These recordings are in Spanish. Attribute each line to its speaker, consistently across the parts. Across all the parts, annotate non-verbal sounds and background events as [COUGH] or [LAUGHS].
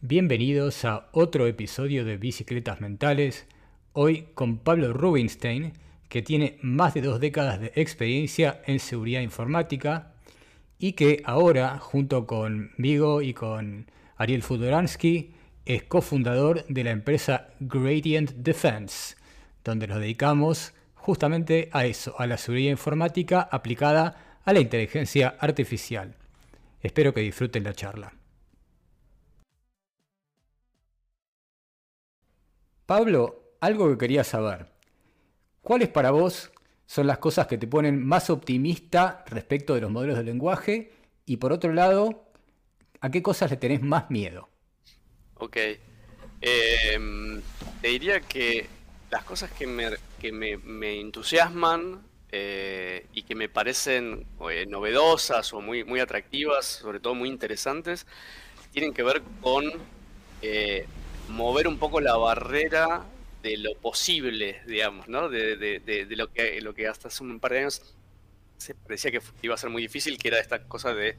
Speaker 1: Bienvenidos a otro episodio de Bicicletas Mentales, hoy con Pablo Rubinstein, que tiene más de dos décadas de experiencia en seguridad informática y que ahora, junto con Vigo y con Ariel Fudoransky, es cofundador de la empresa Gradient Defense, donde nos dedicamos justamente a eso, a la seguridad informática aplicada a la inteligencia artificial. Espero que disfruten la charla. Pablo, algo que quería saber. ¿Cuáles para vos son las cosas que te ponen más optimista respecto de los modelos de lenguaje? Y por otro lado, ¿a qué cosas le tenés más miedo?
Speaker 2: Ok. Em, te diría que las cosas que me, entusiasman eh, y que me parecen eh, novedosas o muy, muy atractivas, sobre todo muy interesantes, tienen que ver con eh, mover un poco la barrera de lo posible, digamos, ¿no? De, de, lo, que, lo que hasta hace un par de años se parecía que iba a ser muy difícil, que era esta cosa de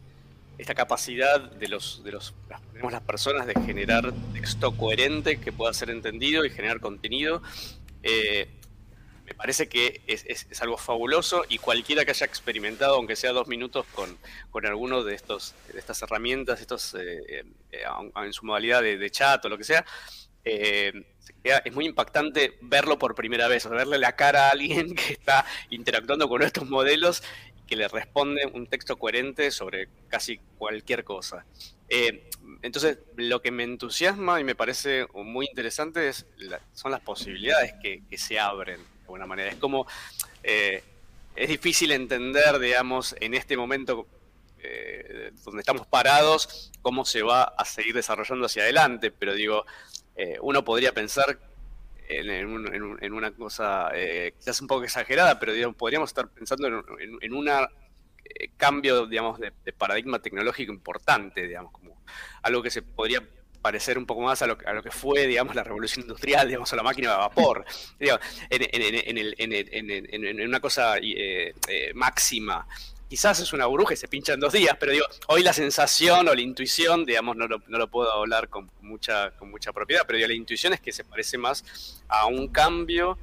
Speaker 2: esta capacidad de los de los las personas de generar texto coherente que pueda ser entendido y generar contenido. Eh, me parece que es, algo fabuloso y cualquiera que haya experimentado, aunque sea dos minutos, con, con alguno de estos de estas herramientas, estos eh, eh, en su modalidad de, chat o lo que sea, es muy impactante verlo por primera vez, o verle la cara a alguien [LAUGHS] que está interactuando con estos modelos que le responde un texto coherente sobre casi cualquier cosa. Eh, entonces, lo que me entusiasma y me parece muy interesante es son las posibilidades que, se abren alguna manera. Es como, eh, es difícil entender, digamos, en este momento eh, donde estamos parados, cómo se va a seguir desarrollando hacia adelante, pero digo, uno podría pensar en, una cosa eh, quizás un poco exagerada, pero digamos, podríamos estar pensando en, un eh, cambio, digamos, de, paradigma tecnológico importante, digamos, como algo que se podría parecer un poco más a lo, a lo que fue, digamos, la revolución industrial, digamos, a la máquina de vapor, en, una cosa eh, eh, máxima quizás es una burbuja y se pincha en dos días, pero digo, hoy la sensación o la intuición, digamos, no lo, puedo hablar con mucha, con mucha propiedad, pero digo, la intuición es que se parece más a un cambio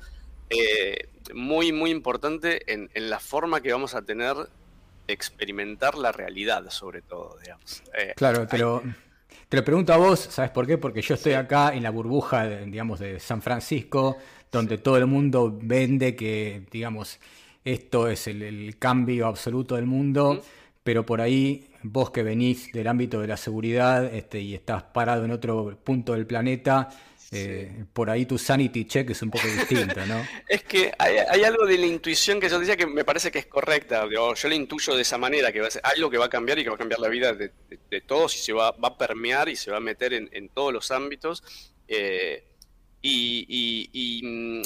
Speaker 2: eh, muy, muy importante en, la forma que vamos a tener de experimentar la realidad, sobre todo, digamos.
Speaker 1: Eh, claro, pero... Te lo pregunto a vos, ¿sabes por qué? Porque yo estoy acá en la burbuja, digamos, de San Francisco, donde todo el mundo vende que, digamos, esto es el, cambio absoluto del mundo, pero por ahí vos que venís del ámbito de la seguridad este, y estás parado en otro punto del planeta, eh, por ahí tu sanity check es un poco distinto, ¿no? [LAUGHS]
Speaker 2: es que hay, algo de la intuición que yo decía que me parece que es correcta. Yo, yo la intuyo de esa manera, que va a ser algo que va a cambiar y que va a cambiar la vida de, todos y se va, a permear y se va a meter en, todos los ámbitos. Eh, y, mm,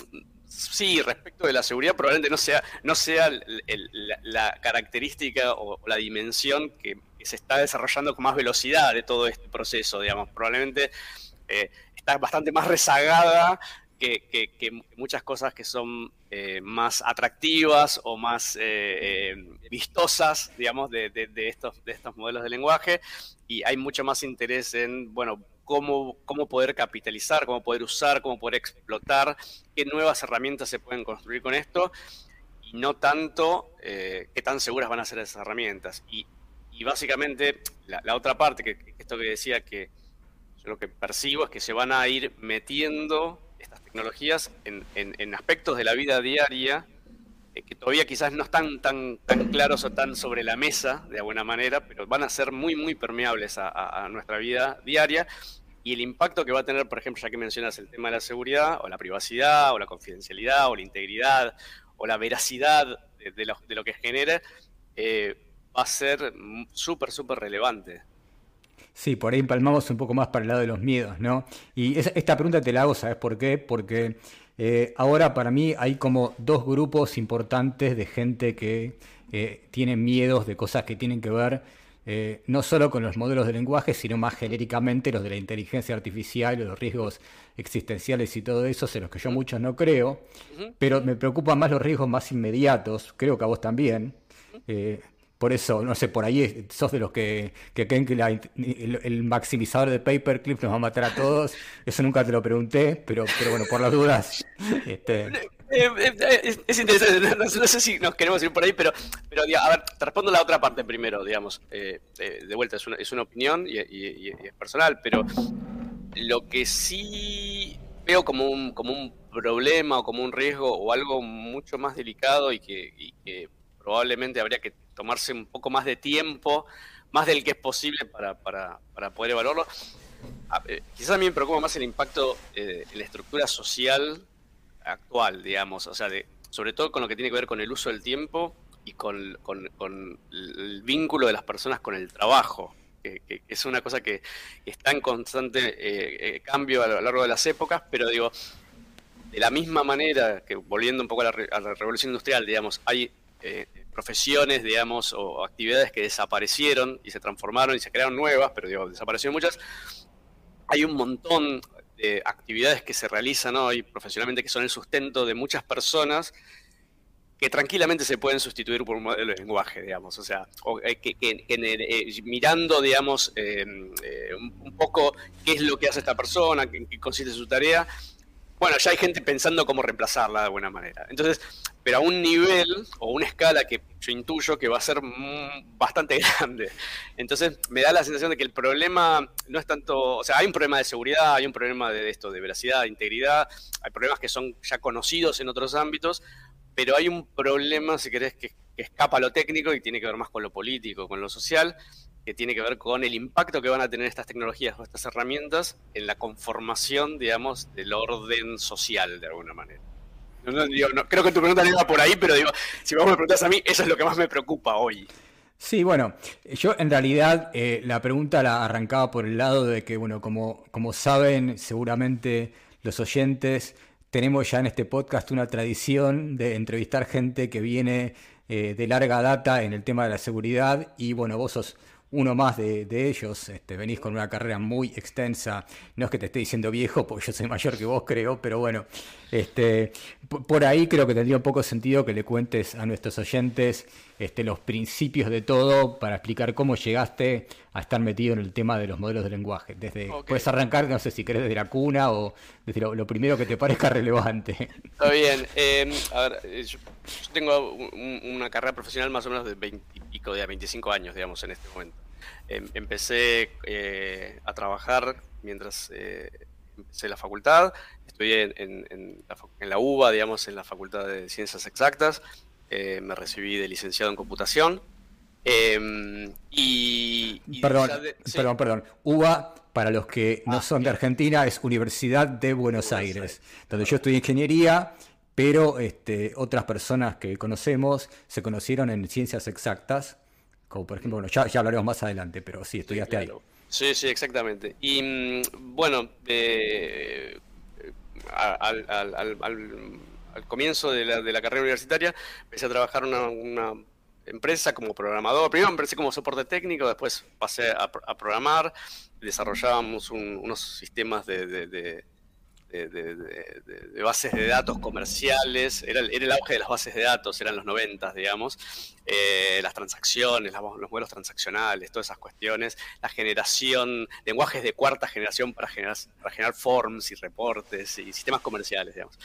Speaker 2: Sí, respecto de la seguridad, probablemente no sea, no sea la, característica o, la dimensión que, se está desarrollando con más velocidad de todo este proceso, digamos. Probablemente eh, está bastante más rezagada que, muchas cosas que son eh, más atractivas o más eh, vistosas, digamos, de, estos, de estos modelos de lenguaje. Y hay mucho más interés en, bueno, cómo, cómo poder capitalizar, cómo poder usar, cómo poder explotar, qué nuevas herramientas se pueden construir con esto y no tanto eh, qué tan seguras van a ser esas herramientas. Y, básicamente la, otra parte, que, esto que decía que yo lo que percibo es que se van a ir metiendo tecnologías en aspectos de la vida diaria eh, que todavía quizás no están tan, tan claros o tan sobre la mesa de alguna manera, pero van a ser muy, muy permeables a, nuestra vida diaria. Y el impacto que va a tener, por ejemplo, ya que mencionas el tema de la seguridad, o la privacidad, o la confidencialidad, o la integridad, o la veracidad de, lo, de lo, que genera, eh, va a ser súper, súper relevante.
Speaker 1: Sí, por ahí empalmamos un poco más para el lado de los miedos, ¿no? Y esta pregunta te la hago, ¿sabes por qué? Porque eh, ahora para mí hay como dos grupos importantes de gente que eh, tiene miedos de cosas que tienen que ver eh, no solo con los modelos de lenguaje, sino más genéricamente los de la inteligencia artificial, los riesgos existenciales y todo eso, en los que yo muchos no creo, pero me preocupan más los riesgos más inmediatos, creo que a vos también, por eso, no sé, por ahí sos de los que, creen que el, maximizador de paperclip nos va a matar a todos. [LAUGHS] Eso nunca te lo pregunté, pero, pero bueno, por las dudas. Este...
Speaker 2: Eh, eh, es, interesante, no, sé si nos queremos ir por ahí, pero, pero a ver, te respondo la otra parte primero, digamos. Eh, de vuelta, es una, opinión y, es personal, pero lo que sí veo como un, como un problema o como un riesgo o algo mucho más delicado y que, y que probablemente habría que tomarse un poco más de tiempo, más del que es posible para, para, para poder evaluarlo. quizás a mí me preocupa más el impacto en la estructura social actual, digamos, o sea, de, sobre todo con lo que tiene que ver con el uso del tiempo y con, el vínculo de las personas con el trabajo, que, es una cosa que está en constante eh, eh, cambio a lo largo de las épocas, pero digo, de la misma manera que volviendo un poco a la, revolución industrial, digamos, hay eh, profesiones, digamos, o actividades que desaparecieron y se transformaron y se crearon nuevas, pero digo, desaparecieron muchas. Hay un montón actividades que se realizan hoy profesionalmente que son el sustento de muchas personas que tranquilamente se pueden sustituir por un modelo de lenguaje, digamos, o sea, eh, que, eh, mirando, digamos, eh, un, poco qué es lo que hace esta persona, en qué consiste su tarea, bueno, ya hay gente pensando cómo reemplazarla de alguna manera. Entonces, pero a un nivel o una escala que yo intuyo que va a ser bastante [LAUGHS] grande. Entonces, me da la sensación de que el problema no es tanto, o sea, hay un problema de seguridad, hay un problema de esto, de veracidad, de integridad, hay problemas que son ya conocidos en otros ámbitos, pero hay un problema, si querés, que, que escapa a lo técnico y tiene que ver más con lo político, con lo social, que tiene que ver con el impacto que van a tener estas tecnologías o estas herramientas en la conformación, digamos, del orden social de alguna manera. No, creo que tu pregunta no iba por ahí, pero digo, si vos me preguntas a mí, eso es lo que más me preocupa hoy.
Speaker 1: Sí, bueno, yo en realidad eh, la pregunta la arrancaba por el lado de que, bueno, como, como saben seguramente los oyentes, tenemos ya en este podcast una tradición de entrevistar gente que viene eh, de larga data en el tema de la seguridad y, bueno, vos sos uno más de, ellos, este, venís con una carrera muy extensa, no es que te esté diciendo viejo, porque yo soy mayor que vos creo, pero bueno, este, por ahí creo que tendría un poco sentido que le cuentes a nuestros oyentes este, los principios de todo para explicar cómo llegaste a estar metido en el tema de los modelos de lenguaje. Desde, Puedes arrancar, no sé si querés desde la cuna o desde lo, primero que te parezca [LAUGHS] relevante.
Speaker 2: Está bien. Em, a ver, eh, yo, tengo una carrera profesional más o menos de 20 y pico, de 25 años, digamos, en este momento. Em, empecé eh, a trabajar mientras eh, empecé la facultad. Estudié en, en, la, en la UBA, digamos, en la Facultad de Ciencias Exactas eh, me recibí de licenciado en computación. Em, y,
Speaker 1: perdón, perdón, perdón. UBA, para los que no ah, son de Argentina, es Universidad de Buenos, Aires, donde yo estudié ingeniería, pero este, otras personas que conocemos se conocieron en ciencias exactas, como por ejemplo, bueno, ya, hablaremos más adelante, pero sí, estudiaste ahí.
Speaker 2: Sí, sí, exactamente. Y mm, bueno, eh, al, al comienzo de la, de la, carrera universitaria, empecé a trabajar en una, empresa como programador. Primero empecé como soporte técnico, después pasé a, programar, desarrollábamos unos sistemas de, bases de datos comerciales. Era el, el, auge de las bases de datos, eran los 90, digamos. Eh, las transacciones, los modelos transaccionales, todas esas cuestiones. La generación, lenguajes de cuarta generación para generar, para generar forms y reportes y sistemas comerciales, digamos.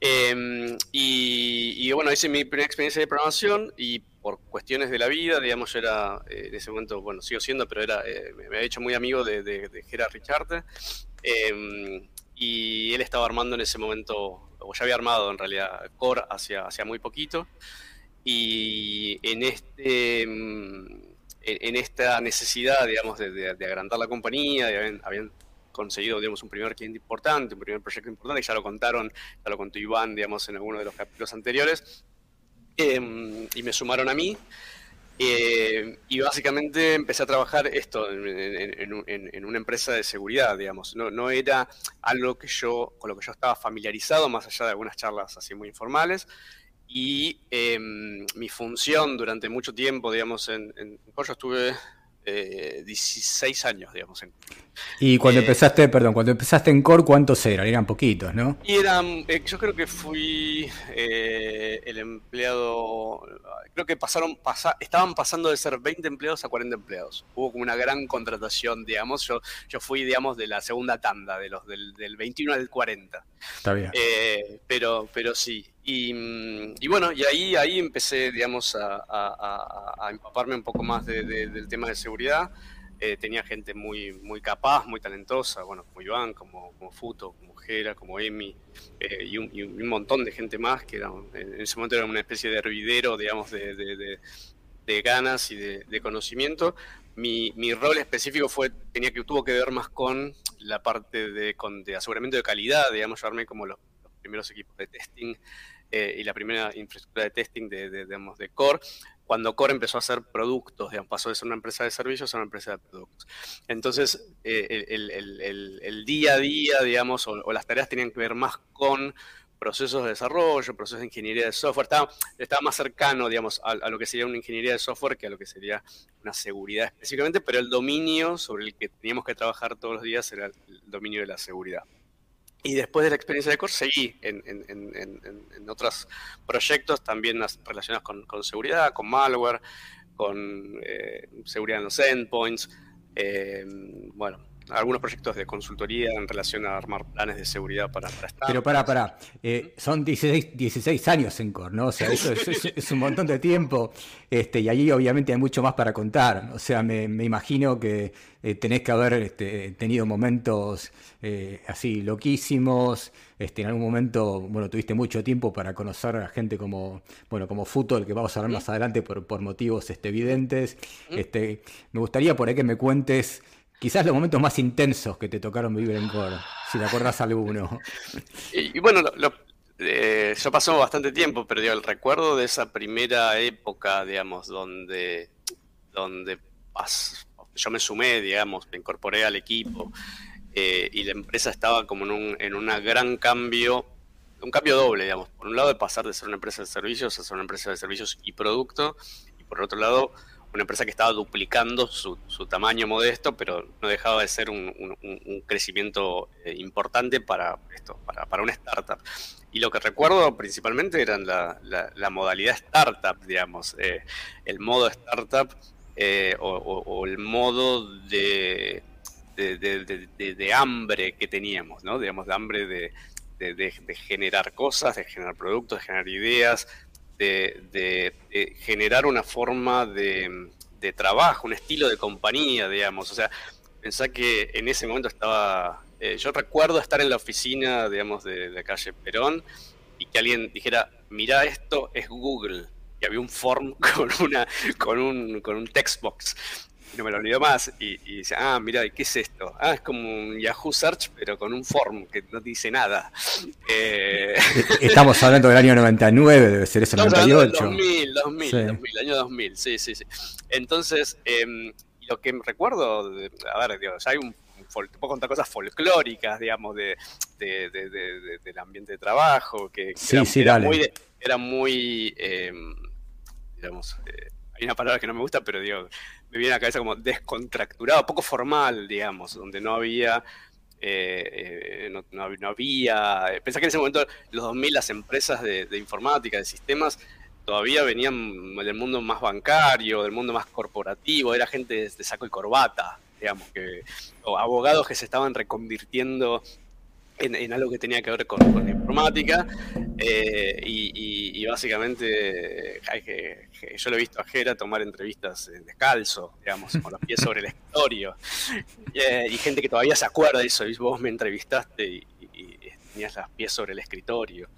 Speaker 2: Em, y, bueno, hice mi primera experiencia de programación y por cuestiones de la vida, digamos, yo era, eh, en ese momento, bueno, sigo siendo, pero era, eh, me había hecho muy amigo de, de, Gerard Richard. Em, y él estaba armando en ese momento, o ya había armado en realidad, Core hacia, hacia muy poquito. Y en este em, en, esta necesidad, digamos, de, agrandar la compañía, habían conseguido, digamos, un primer cliente importante, un primer proyecto importante, ya lo contaron, ya lo contó Iván, digamos, en alguno de los capítulos anteriores, em, y me sumaron a mí. Eh, y básicamente empecé a trabajar esto en, una empresa de seguridad, digamos. No, era algo que yo, con lo que yo estaba familiarizado, más allá de algunas charlas así muy informales. Y em, mi función durante mucho tiempo, digamos, en, yo estuve 16 años, digamos.
Speaker 1: Y cuando empezaste, perdón, cuando empezaste en Core, ¿cuántos eran? Eran poquitos, ¿no?
Speaker 2: Y eran, yo creo que fui el empleado, creo que pasaron, estaban pasando de ser 20 empleados a 40 empleados. Hubo como una gran contratación, digamos. Yo, yo fui, digamos, de la segunda tanda, de los del, del 21 al 40.
Speaker 1: Está bien.
Speaker 2: pero, pero sí. Y, bueno, y ahí, ahí empecé, digamos, a, empaparme un poco más del tema de seguridad. Eh, tenía gente muy, muy capaz, muy talentosa, bueno, como Iván, como, como Futo, como Jera, como Emi, eh, y, un, montón de gente más que en ese momento era una especie de hervidero, digamos, de, ganas y de, conocimiento. Mi, mi, rol específico fue, tenía que, tuvo que ver más con la parte de, con, de aseguramiento de calidad, digamos, llevarme como los, los primeros equipos de testing eh, y la primera infraestructura de testing de, de, de Core, cuando Core empezó a hacer productos, pasó de ser una empresa de servicios a una empresa de productos. Entonces, eh, el, el, el, día a día, digamos, o, las tareas tenían que ver más con procesos de desarrollo, procesos de ingeniería de software, estaba, estaba más cercano, digamos, a, lo que sería una ingeniería de software que a lo que sería una seguridad específicamente, pero el dominio sobre el que teníamos que trabajar todos los días era el dominio de la seguridad. Y después de la experiencia de Core seguí en, en, en, en otros proyectos también relacionados con, con, seguridad, con malware, con eh, seguridad en los endpoints. Eh, bueno, algunos proyectos de consultoría en relación a armar planes de seguridad para, para
Speaker 1: Pero para, para, eh, son 16, 16, años en Core, ¿no? O sea, eso es, un montón de tiempo este, y allí obviamente hay mucho más para contar. O sea, me, me imagino que eh, tenés que haber este, tenido momentos eh, así loquísimos. Este, en algún momento, bueno, tuviste mucho tiempo para conocer a gente como, bueno, como Futo, el que vamos a hablar más adelante por, por motivos este, evidentes. Este, me gustaría por ahí que me cuentes Quizás los momentos más intensos que te tocaron vivir en Core, si te acuerdas alguno. [LAUGHS]
Speaker 2: Y, bueno, lo, eh, yo pasó bastante tiempo, pero digo, el recuerdo de esa primera época, digamos, donde, donde yo me sumé, digamos, me incorporé al equipo eh, y la empresa estaba como en un en una gran cambio, un cambio doble, digamos. Por un lado, de pasar de ser una empresa de servicios a ser una empresa de servicios y producto, y por otro lado, una empresa que estaba duplicando su, tamaño modesto, pero no dejaba de ser un, crecimiento eh, importante para esto, para, para, una startup. Y lo que recuerdo principalmente eran la, modalidad startup, digamos, eh, el modo startup eh, o, el modo de, de, hambre que teníamos, ¿no? Digamos, de hambre de, de generar cosas, de generar productos, de generar ideas, de, generar una forma de, trabajo, un estilo de compañía, digamos. O sea, pensá que en ese momento estaba. Eh, yo recuerdo estar en la oficina, digamos, de, la calle Perón y que alguien dijera: Mira, esto es Google. Y había un form [LAUGHS] con, una, con, un, con un text box no me lo olvido más, y, dice, ah, mira, ¿qué es esto? Ah, es como un Yahoo Search, pero con un form que no dice nada. [LAUGHS]
Speaker 1: Eh, Estamos hablando del año 99, debe ser eso, 98.
Speaker 2: 2000, 2000, 2000, año 2000, sí, sí, sí. Entonces, eh, lo que recuerdo, a ver, digo, ya hay un te puedo contar cosas folclóricas, digamos, de, de, de, del ambiente de trabajo, que,
Speaker 1: sí, era, sí, era,
Speaker 2: muy, era, muy, eh, digamos, eh, hay una palabra que no me gusta, pero digo, me viene a la cabeza como descontracturado, poco formal, digamos, donde no había... Eh, eh, no, había. Pensá que en ese momento, los 2000, las empresas de, informática, de sistemas, todavía venían del mundo más bancario, del mundo más corporativo, era gente de, saco y corbata, digamos, que, o abogados que se estaban reconvirtiendo en, algo que tenía que ver con, informática eh, y, básicamente yo lo he visto a Jera tomar entrevistas descalzo, digamos, con los pies sobre el escritorio eh, y gente que todavía se acuerda de eso, vos me entrevistaste y, tenías los pies sobre el escritorio.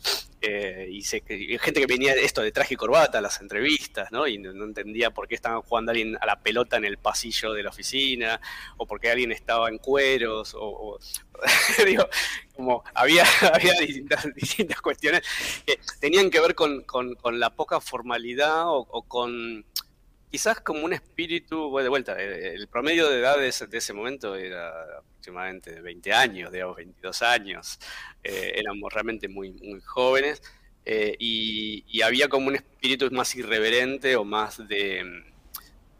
Speaker 2: Eh, y, gente que venía esto de traje y corbata a las entrevistas, ¿no? Y no, entendía por qué estaban jugando alguien a la pelota en el pasillo de la oficina, o por qué alguien estaba en cueros, o, [LAUGHS] digo, como había, [LAUGHS] había distintas, distintas, cuestiones que tenían que ver con, la poca formalidad o con quizás como un espíritu, voy de vuelta, eh, el promedio de edad de ese, momento era aproximadamente de 20 años, digamos, 22 años, eh, éramos realmente muy, muy jóvenes eh, y, había como un espíritu más irreverente o más de,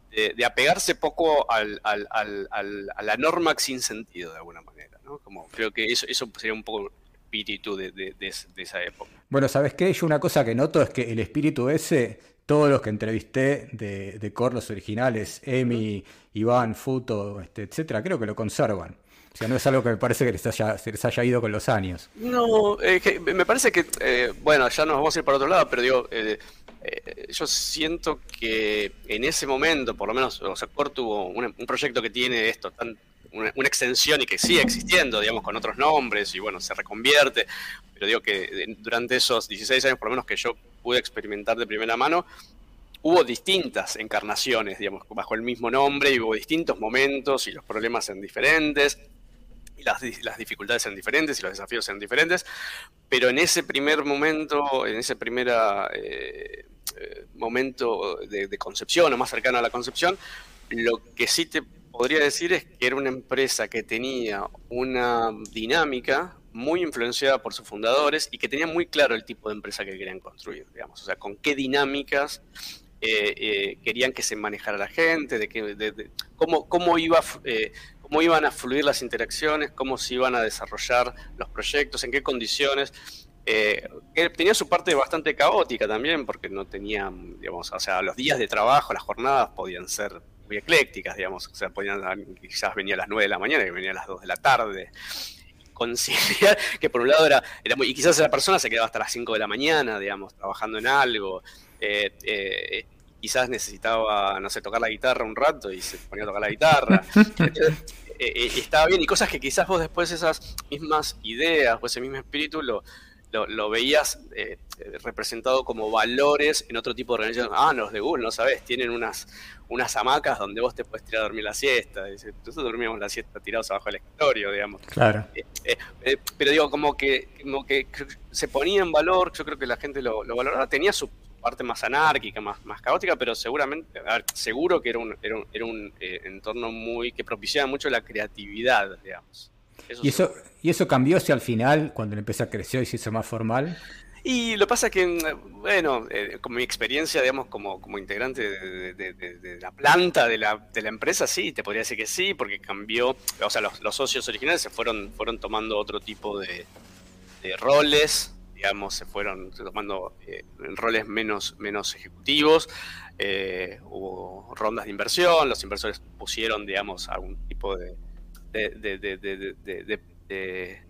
Speaker 2: de, apegarse poco al, al, al, a la norma sin sentido, de alguna manera. ¿no? Como creo que eso, eso sería un poco espíritu de, de, esa época.
Speaker 1: Bueno, ¿sabes qué? Yo una cosa que noto es que el espíritu ese, todos los que entrevisté de, de Corlos originales, Emi, Iván, Futo, este, etcétera, creo que lo conservan. O sea, no es algo que me parece que les haya, se les haya ido con los años.
Speaker 2: No, me parece que, eh, bueno, ya nos vamos a ir para otro lado, pero digo, eh, eh, yo siento que en ese momento, por lo menos, o sea, Core tuvo un, proyecto que tiene esto, tan, una, extensión y que sigue existiendo, digamos, con otros nombres y bueno, se reconvierte. Pero digo que durante esos 16 años, por lo menos que yo pude experimentar de primera mano, hubo distintas encarnaciones, digamos, bajo el mismo nombre y hubo distintos momentos y los problemas eran diferentes las, dificultades eran diferentes y los desafíos eran diferentes, pero en ese primer momento, en ese primer eh, eh, momento de, concepción o más cercano a la concepción, lo que sí te podría decir es que era una empresa que tenía una dinámica muy influenciada por sus fundadores y que tenía muy claro el tipo de empresa que querían construir, digamos, o sea, con qué dinámicas eh, querían que se manejara la gente, de, que, cómo, cómo iba cómo iban a fluir las interacciones, cómo se iban a desarrollar los proyectos, en qué condiciones. Eh, tenía su parte bastante caótica también, porque no tenían, digamos, o sea, los días de trabajo, las jornadas podían ser muy eclécticas, digamos, o sea, podían, quizás venía a las 9 de la mañana y venía a las 2 de la tarde. Conciliar, que por un lado era, era muy, y quizás esa persona se quedaba hasta las 5 de la mañana, digamos, trabajando en algo. Eh, eh, quizás necesitaba, no sé, tocar la guitarra un rato y se ponía a tocar la guitarra. [LAUGHS] Eh, eh, estaba bien, y cosas que quizás vos después esas mismas ideas o ese mismo espíritu lo, lo, veías eh, representado como valores en otro tipo de organización. Ah, los de Google, no sabes, tienen unas, unas hamacas donde vos te puedes tirar a dormir la siesta. nosotros dormíamos la siesta tirados abajo del escritorio, digamos.
Speaker 1: Claro.
Speaker 2: pero digo, como que, como que se ponía en valor, yo creo que la gente lo, lo valoraba, tenía su parte más anárquica, más, más caótica, pero seguramente, seguro que era un, era un, era un eh, entorno muy que propiciaba mucho la creatividad, digamos.
Speaker 1: ¿Y, eso, ¿Y eso cambió hacia al final, cuando empezó a crecer y se hizo más formal?
Speaker 2: Y lo pasa que, bueno, eh, con mi experiencia, digamos, como, como integrante de, la planta de la, de la, empresa, sí, te podría decir que sí, porque cambió, o sea, los, los socios originales se fueron, fueron tomando otro tipo de, roles, digamos, se fueron tomando eh, roles menos, menos ejecutivos, eh, hubo rondas de inversión, los inversores pusieron, digamos, algún tipo de, de,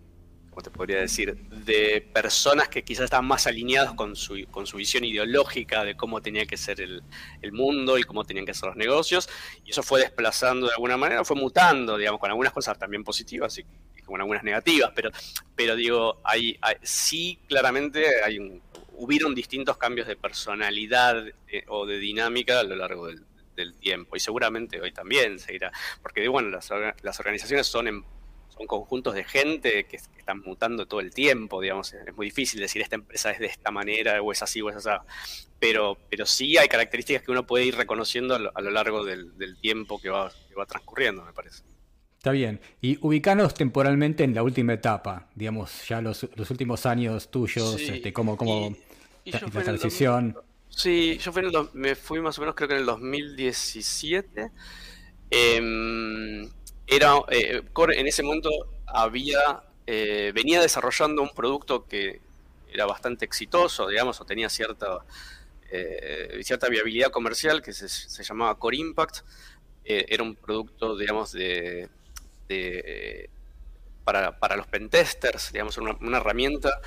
Speaker 2: ¿cómo te podría decir?, de personas que quizás estaban más alineados con su, con su visión ideológica de cómo tenía que ser el, el, mundo y cómo tenían que ser los negocios, y eso fue desplazando de alguna manera, fue mutando, digamos, con algunas cosas también positivas y con algunas negativas, pero, pero digo, hay, sí claramente hay un, hubieron distintos cambios de personalidad eh, o de dinámica a lo largo del, tiempo. Y seguramente hoy también seguirá, porque bueno, las, las organizaciones son, son conjuntos de gente que, están mutando todo el tiempo, digamos, es muy difícil decir esta empresa es de esta manera o es así o es así, pero, pero sí hay características que uno puede ir reconociendo a lo, largo del, del tiempo que va, que va transcurriendo, me parece.
Speaker 1: Está bien. Y ubicanos temporalmente en la última etapa, digamos, ya los, últimos años tuyos, este, como, como la, transición.
Speaker 2: sí, yo fui me fui más o menos creo que en el 2017. Em, era, eh, en ese momento había, eh, venía desarrollando un producto que era bastante exitoso, digamos, o tenía cierta, eh, cierta viabilidad comercial que se, llamaba Core Impact. era un producto, digamos, de de, para, para, los pentesters, digamos, una, una herramienta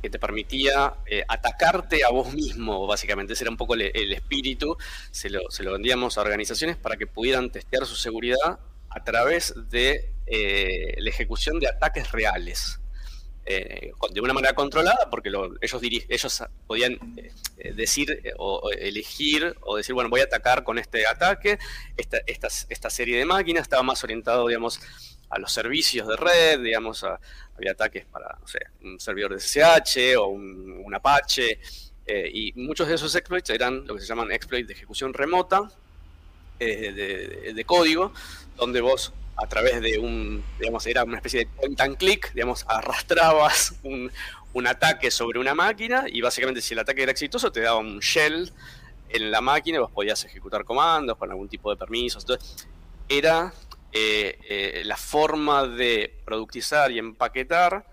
Speaker 2: que te permitía eh, atacarte a vos mismo, básicamente. Ese era un poco el, espíritu. Se lo, se lo, vendíamos a organizaciones para que pudieran testear su seguridad a través de eh, la ejecución de ataques reales. Eh, de una manera controlada, porque ellos, ellos podían decir o, elegir o decir, bueno, voy a atacar con este ataque, esta, esta, serie de máquinas estaba más orientado, digamos, a los servicios de red, digamos, había ataques para, un servidor de SSH o un, Apache, eh, y muchos de esos exploits eran lo que se llaman exploits de ejecución remota de, código, donde vos a través de un, digamos, era una especie de point and click, digamos, arrastrabas un, ataque sobre una máquina y básicamente si el ataque era exitoso te daba un shell en la máquina vos podías ejecutar comandos con algún tipo de permisos. Entonces, era eh, eh, la forma de productizar y empaquetar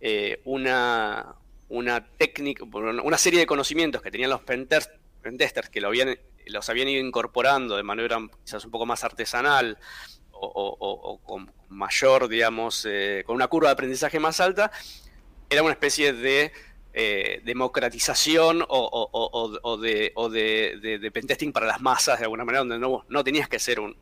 Speaker 2: eh, una, una técnica, una serie de conocimientos que tenían los pentesters, que lo habían, los habían ido incorporando de manera quizás un poco más artesanal o, con mayor, digamos, con una curva de aprendizaje más alta, era una especie de eh, democratización o, de, de, pentesting para las masas de alguna manera, donde no, no tenías que ser un,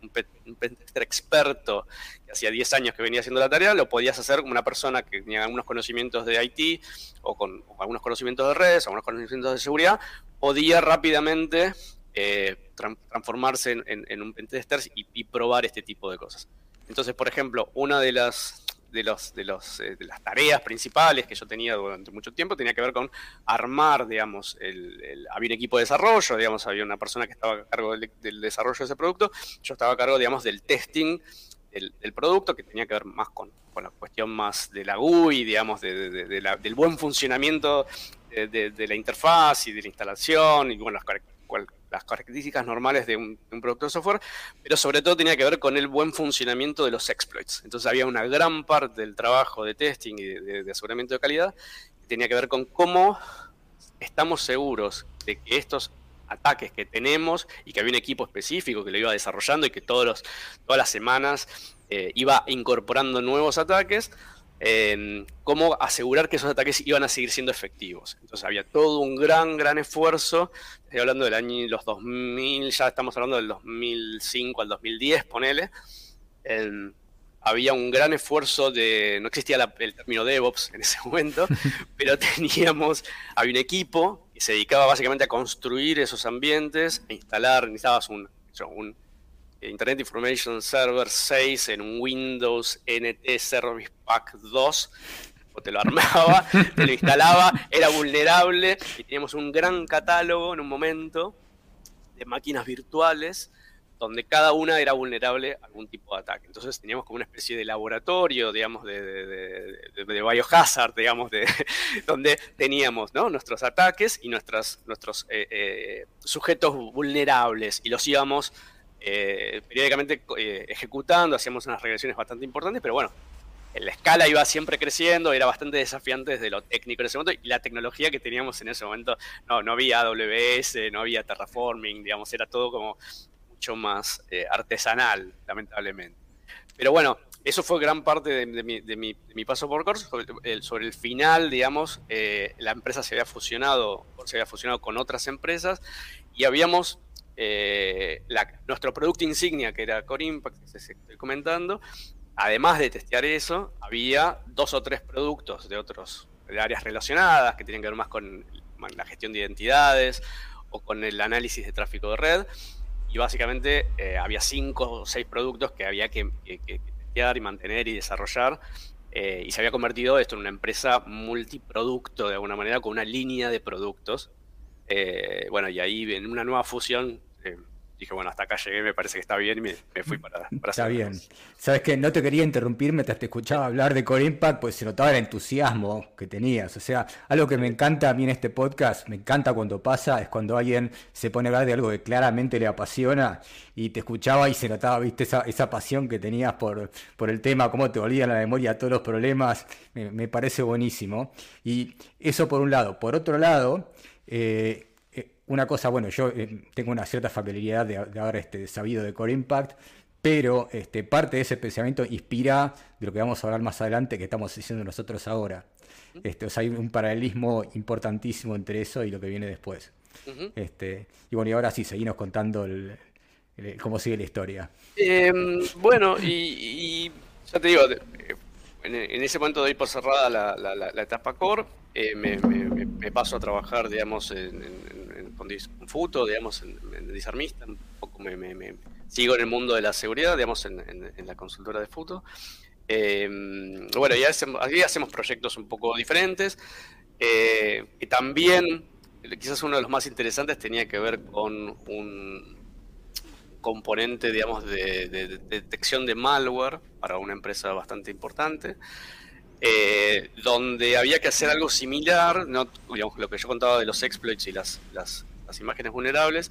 Speaker 2: pentester experto que hacía 10 años que venía haciendo la tarea, lo podías hacer como una persona que tenía algunos conocimientos de IT o con algunos conocimientos de redes, algunos conocimientos de seguridad, podía rápidamente eh, transformarse en, un pentester y probar este tipo de cosas. Entonces, por ejemplo, una de las de, los, eh, tareas principales que yo tenía durante mucho tiempo tenía que ver con armar, digamos, el, había un equipo de desarrollo, digamos, había una persona que estaba a cargo del, desarrollo de ese producto, yo estaba a cargo, digamos, del testing del, producto, que tenía que ver más con, la cuestión más de la GUI, digamos, de, del buen funcionamiento de, la interfaz y de la instalación, y bueno, las las características normales de un, producto de software, pero sobre todo tenía que ver con el buen funcionamiento de los exploits. Entonces había una gran parte del trabajo de testing y de, aseguramiento de calidad que tenía que ver con cómo estamos seguros de que estos ataques que tenemos y que había un equipo específico que lo iba desarrollando y que todos los, todas las semanas eh, iba incorporando nuevos ataques, cómo asegurar que esos ataques iban a seguir siendo efectivos. Entonces había todo un gran, gran esfuerzo, estoy hablando del año los 2000, ya estamos hablando del 2005 al 2010, ponele. había un gran esfuerzo de, no existía el término DevOps en ese [LAUGHS] momento, [LAUGHS] pero teníamos, había un equipo que se dedicaba básicamente a construir esos ambientes, e instalar, necesitabas un, un Internet Information Server 6 en un Windows NT Service Pack 2. O te lo armaba, te lo instalaba, era vulnerable y teníamos un gran catálogo en un momento de máquinas virtuales donde cada una era vulnerable a algún tipo de ataque. Entonces teníamos como una especie de laboratorio, digamos, de, de, biohazard, digamos, de, [LAUGHS] donde teníamos nuestros ataques y nuestros eh, eh, sujetos vulnerables y los íbamos eh, periódicamente eh, ejecutando, hacíamos unas regresiones bastante importantes, pero bueno, la escala iba siempre creciendo, era bastante desafiante desde lo técnico en ese momento y la tecnología que teníamos en ese momento, no, no había AWS, no había terraforming, digamos, era todo como mucho más eh, artesanal, lamentablemente. Pero bueno, eso fue gran parte de, mi, paso por Corsa. Sobre el, sobre el final, digamos, la empresa se había fusionado, se había fusionado con otras empresas y habíamos eh, nuestro producto insignia, que era Core Impact, que se estoy comentando, además de testear eso, había dos o tres productos de otros de áreas relacionadas que tienen que ver más con la gestión de identidades o con el análisis de tráfico de red. Y básicamente eh, había cinco o seis productos que había que, testear y mantener y desarrollar. Eh, y se había convertido esto en una empresa multiproducto de alguna manera, con una línea de productos eh, bueno, y ahí en una nueva fusión dije, bueno, hasta acá llegué, me parece que está bien y me, fui para, para
Speaker 1: Está bien. Sabes que no te quería interrumpir mientras te escuchaba hablar de Core Impact, pues se notaba el entusiasmo que tenías. O sea, algo que me encanta a mí en este podcast, me encanta cuando pasa, es cuando alguien se pone a hablar de algo que claramente le apasiona y te escuchaba y se notaba, viste, esa, esa pasión que tenías por, por el tema, cómo te volvían la memoria todos los problemas, me, me parece buenísimo. Y eso por un lado. Por otro lado, eh, una cosa, bueno, yo eh, tengo una cierta familiaridad de, haber este, sabido de Core Impact, pero este, parte de ese pensamiento inspira de lo que vamos a hablar más adelante que estamos diciendo nosotros ahora. Este, o sea, hay un paralelismo importantísimo entre eso y lo que viene después. este, y bueno, y ahora sí, seguimos contando cómo sigue la historia.
Speaker 2: Em, bueno, y, ya te digo, en, ese momento doy por cerrada la, etapa core, me, paso a trabajar, digamos, en, con, Futo, digamos, en, Disarmista, un poco me, sigo en el mundo de la seguridad, digamos, en, la consultora de Futo. Eh, bueno, ya hacemos, aquí hacemos proyectos un poco diferentes, eh, y también, quizás uno de los más interesantes tenía que ver con un componente, digamos, de, detección de malware para una empresa bastante importante. Eh, donde había que hacer algo similar, ¿no? digamos, lo que yo contaba de los exploits y las, las imágenes vulnerables.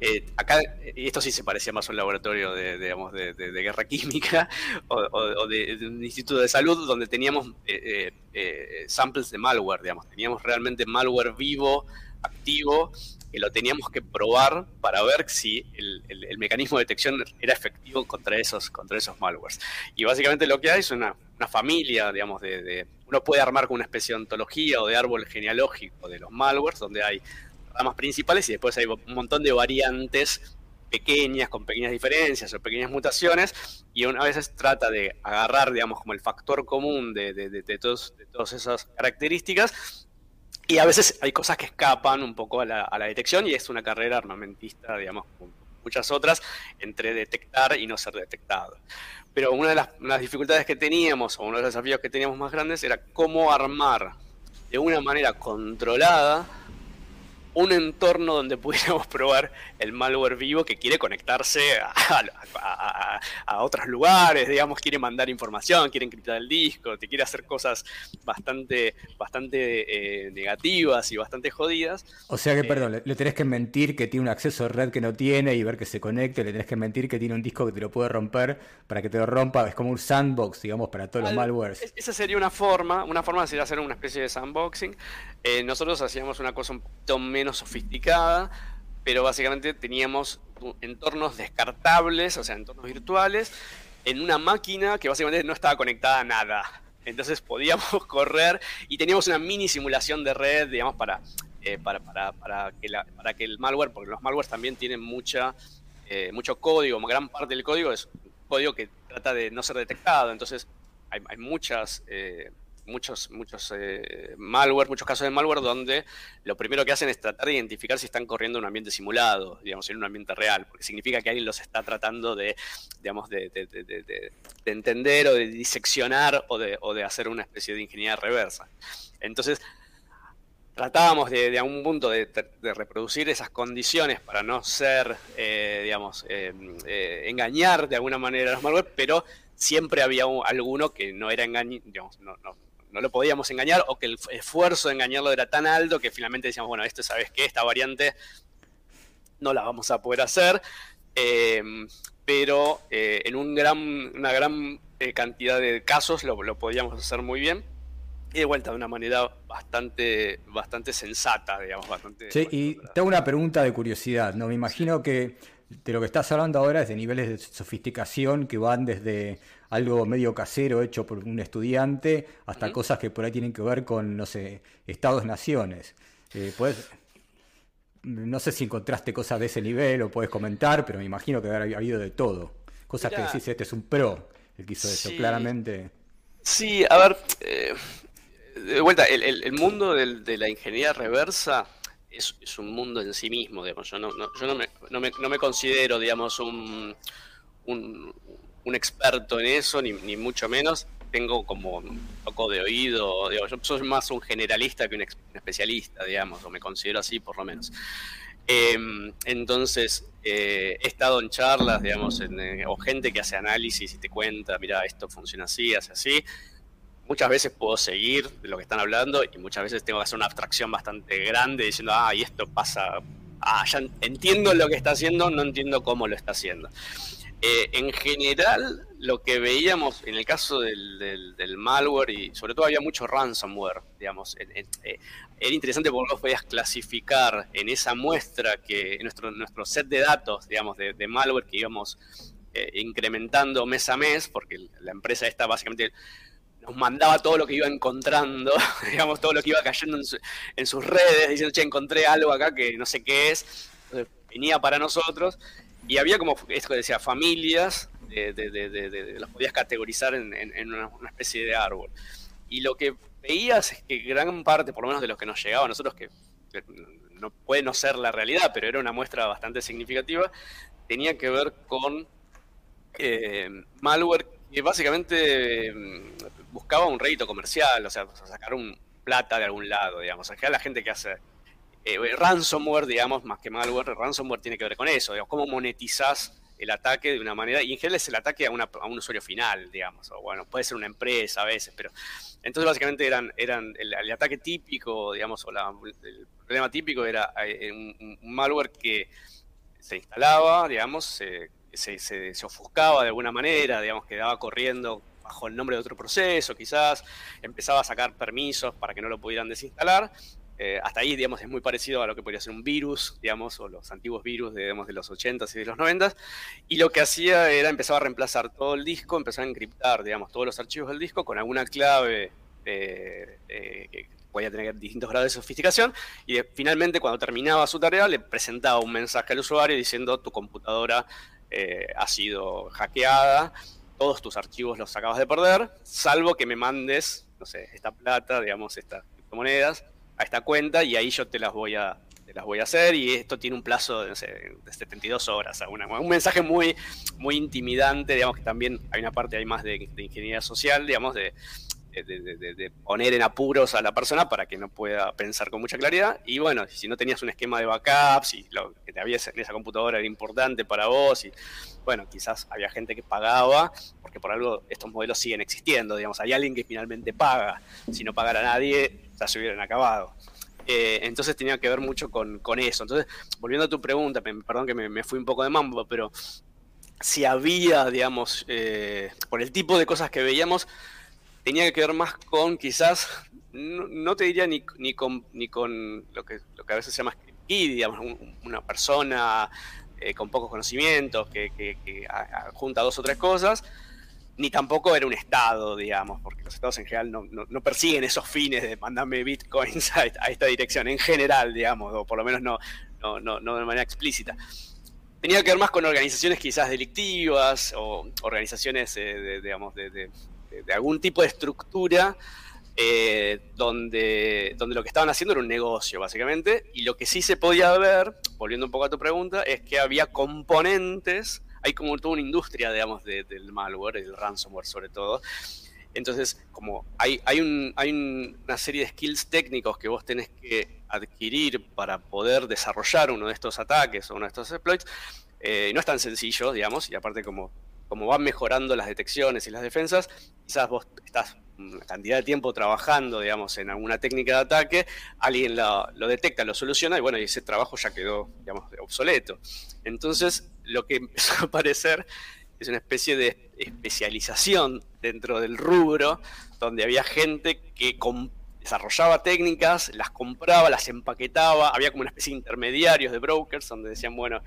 Speaker 2: Eh, acá, esto sí se parecía más a un laboratorio de, digamos, de, guerra química [LAUGHS] o, de, un instituto de salud donde teníamos eh, eh, samples de malware, digamos, teníamos realmente malware vivo, activo, que lo teníamos que probar para ver si el, mecanismo de detección era efectivo contra esos, contra esos malwares. Y básicamente lo que hay es una, una familia, digamos, de, uno puede armar con una especie de ontología o de árbol genealógico de los malwares, donde hay ramas principales y después hay un montón de variantes pequeñas, con pequeñas diferencias o pequeñas mutaciones, y una vez trata de agarrar, digamos, como el factor común de, de, de, todos, de todas esas características, y a veces hay cosas que escapan un poco a la, a la detección, y es una carrera armamentista, digamos, como muchas otras, entre detectar y no ser detectado. Pero una de las, las dificultades que teníamos, o uno de los desafíos que teníamos más grandes, era cómo armar de una manera controlada un entorno donde pudiéramos [LAUGHS] probar el malware vivo que quiere conectarse a, otros lugares, digamos, quiere mandar información, quiere encriptar el disco, te quiere hacer cosas bastante, bastante eh, negativas y bastante jodidas.
Speaker 1: O sea que, eh, perdón, le, tenés que mentir que tiene un acceso a red que no tiene y ver que se conecte, le tenés que mentir que tiene un disco que te lo puede romper para que te lo rompa, es como un sandbox, digamos, para todos los malwares.
Speaker 2: Esa sería una forma, una forma sería hacer una especie de sandboxing. Eh, nosotros hacíamos una cosa un poquito menos sofisticada, pero básicamente teníamos entornos descartables, o sea, entornos virtuales, en una máquina que básicamente no estaba conectada a nada. Entonces podíamos [LAUGHS] correr y teníamos una mini simulación de red, digamos, para, eh, para, para, para, que el malware, porque los malwares también tienen mucha, eh, mucho código, gran parte del código es código que trata de no ser detectado, entonces hay, hay muchas... Eh, muchos, muchos eh, malware, muchos casos de malware donde lo primero que hacen es tratar de identificar si están corriendo en un ambiente simulado, digamos, en un ambiente real, porque significa que alguien los está tratando de, digamos, de, entender o de diseccionar o de, o de hacer una especie de ingeniería reversa. Entonces, tratábamos de, a un punto de, reproducir esas condiciones para no ser, eh, digamos, eh, engañar de alguna manera a los malware, pero siempre había alguno que no era engaño, digamos, no, no lo podíamos engañar o que el esfuerzo de engañarlo era tan alto que finalmente decíamos, bueno, esto sabes qué, esta variante no la vamos a poder hacer, em, pero eh, en un gran, una gran eh, cantidad de casos lo, podíamos hacer muy bien. Y de vuelta de una manera bastante, bastante sensata, digamos, bastante...
Speaker 1: Sí, y tengo una pregunta de curiosidad, ¿no? Me imagino que de lo que estás hablando ahora es de niveles de sofisticación que van desde algo medio casero hecho por un estudiante hasta cosas que por ahí tienen que ver con, no sé, estados-naciones. Eh, no sé si encontraste cosas de ese nivel o puedes comentar, pero me imagino que habrá habido de todo. Cosas que decís, este es un pro el que hizo eso, claramente.
Speaker 2: Sí, a ver, eh, de vuelta, el, mundo de la ingeniería reversa es, un mundo en sí mismo, digamos. Yo no, yo no, me, no, me, no me considero, digamos, un, un, experto en eso, ni, ni, mucho menos. Tengo como un poco de oído, yo soy más un generalista que un, especialista, digamos, o me considero así por lo menos. Em, entonces, eh, he estado en charlas, digamos, eh, o gente que hace análisis y te cuenta, mira, esto funciona así, hace así muchas veces puedo seguir de lo que están hablando y muchas veces tengo que hacer una abstracción bastante grande diciendo, ah, y esto pasa, ah, ya entiendo lo que está haciendo, no entiendo cómo lo está haciendo. Eh, en general, lo que veíamos en el caso del, del, malware y sobre todo había mucho ransomware, digamos, eh, era interesante porque vos podías clasificar en esa muestra que en nuestro, nuestro set de datos, digamos, de, malware que íbamos eh, incrementando mes a mes, porque la empresa esta básicamente nos mandaba todo lo que iba encontrando, [LAUGHS] digamos, todo lo que iba cayendo en, sus redes, diciendo, che, encontré algo acá que no sé qué es. venía para nosotros y había como, esto que decía, familias, de, los podías categorizar en, una, especie de árbol. Y lo que veías es que gran parte, por lo menos de los que nos llegaba a nosotros, que, no puede no ser la realidad, pero era una muestra bastante significativa, tenía que ver con eh, malware que básicamente buscaba un rédito comercial, o sea, sacar un plata de algún lado, digamos. En la gente que hace eh, ransomware, digamos, más que malware, ransomware tiene que ver con eso, digamos, cómo monetizás el ataque de una manera, y en general es el ataque a, un usuario final, digamos, o bueno, puede ser una empresa a veces, pero entonces básicamente eran, eran el, ataque típico, digamos, o la, problema típico era eh, un, malware que se instalaba, digamos, se, se, ofuscaba de alguna manera, digamos, quedaba corriendo bajo el nombre de otro proceso, quizás, empezaba a sacar permisos para que no lo pudieran desinstalar. Eh, hasta ahí, digamos, es muy parecido a lo que podría ser un virus, digamos, o los antiguos virus, digamos, de los 80s y de los 90s. Y lo que hacía era empezaba a reemplazar todo el disco, empezaba a encriptar, digamos, todos los archivos del disco con alguna clave eh, eh, que podía tener distintos grados de sofisticación. Y finalmente, cuando terminaba su tarea, le presentaba un mensaje al usuario diciendo tu computadora ha sido hackeada todos tus archivos los acabas de perder, salvo que me mandes, no sé, esta plata, digamos, estas criptomonedas a esta cuenta y ahí yo te las voy a, las voy a hacer y esto tiene un plazo de, no sé, de 72 horas. un mensaje muy, muy intimidante, digamos que también hay una parte ahí más de, ingeniería social, digamos, de, poner en apuros a la persona para que no pueda pensar con mucha claridad. Y bueno, si no tenías un esquema de backups y lo que te había en esa computadora era importante para vos, y bueno, quizás había gente que pagaba, porque por algo estos modelos siguen existiendo, digamos, hay alguien que finalmente paga. Si no pagara nadie, ya se hubieran acabado. Eh, entonces tenía que ver mucho con, eso. Entonces, volviendo a tu pregunta, perdón que me, fui un poco de mambo, pero si había, digamos, eh, por el tipo de cosas que veíamos, tenía que ver más con quizás, no, te diría ni, ni, con, ni con lo que, lo que a veces se llama digamos, una persona eh, con pocos conocimientos que, que, junta dos o tres cosas, ni tampoco era un Estado, digamos, porque los Estados en general no, persiguen esos fines de mandarme bitcoins a, esta dirección, en general, digamos, o por lo menos no, no, no, de manera explícita. Tenía que ver más con organizaciones quizás delictivas o organizaciones, eh, digamos, de, de, algún tipo de estructura eh, donde, donde lo que estaban haciendo era un negocio, básicamente, y lo que sí se podía ver, volviendo un poco a tu pregunta, es que había componentes, hay como toda una industria, digamos, del malware, del ransomware sobre todo, entonces, como hay, hay, un, hay una serie de skills técnicos que vos tenés que adquirir para poder desarrollar uno de estos ataques o uno de estos exploits, eh, no es tan sencillo, digamos, y aparte como como van mejorando las detecciones y las defensas, quizás vos estás una cantidad de tiempo trabajando, digamos, en alguna técnica de ataque, alguien lo, detecta, lo soluciona y bueno, y ese trabajo ya quedó, digamos, obsoleto. Entonces, lo que [LAUGHS] empezó a aparecer es una especie de especialización dentro del rubro, donde había gente que desarrollaba técnicas, las compraba, las empaquetaba, había como una especie de intermediarios de brokers donde decían, bueno,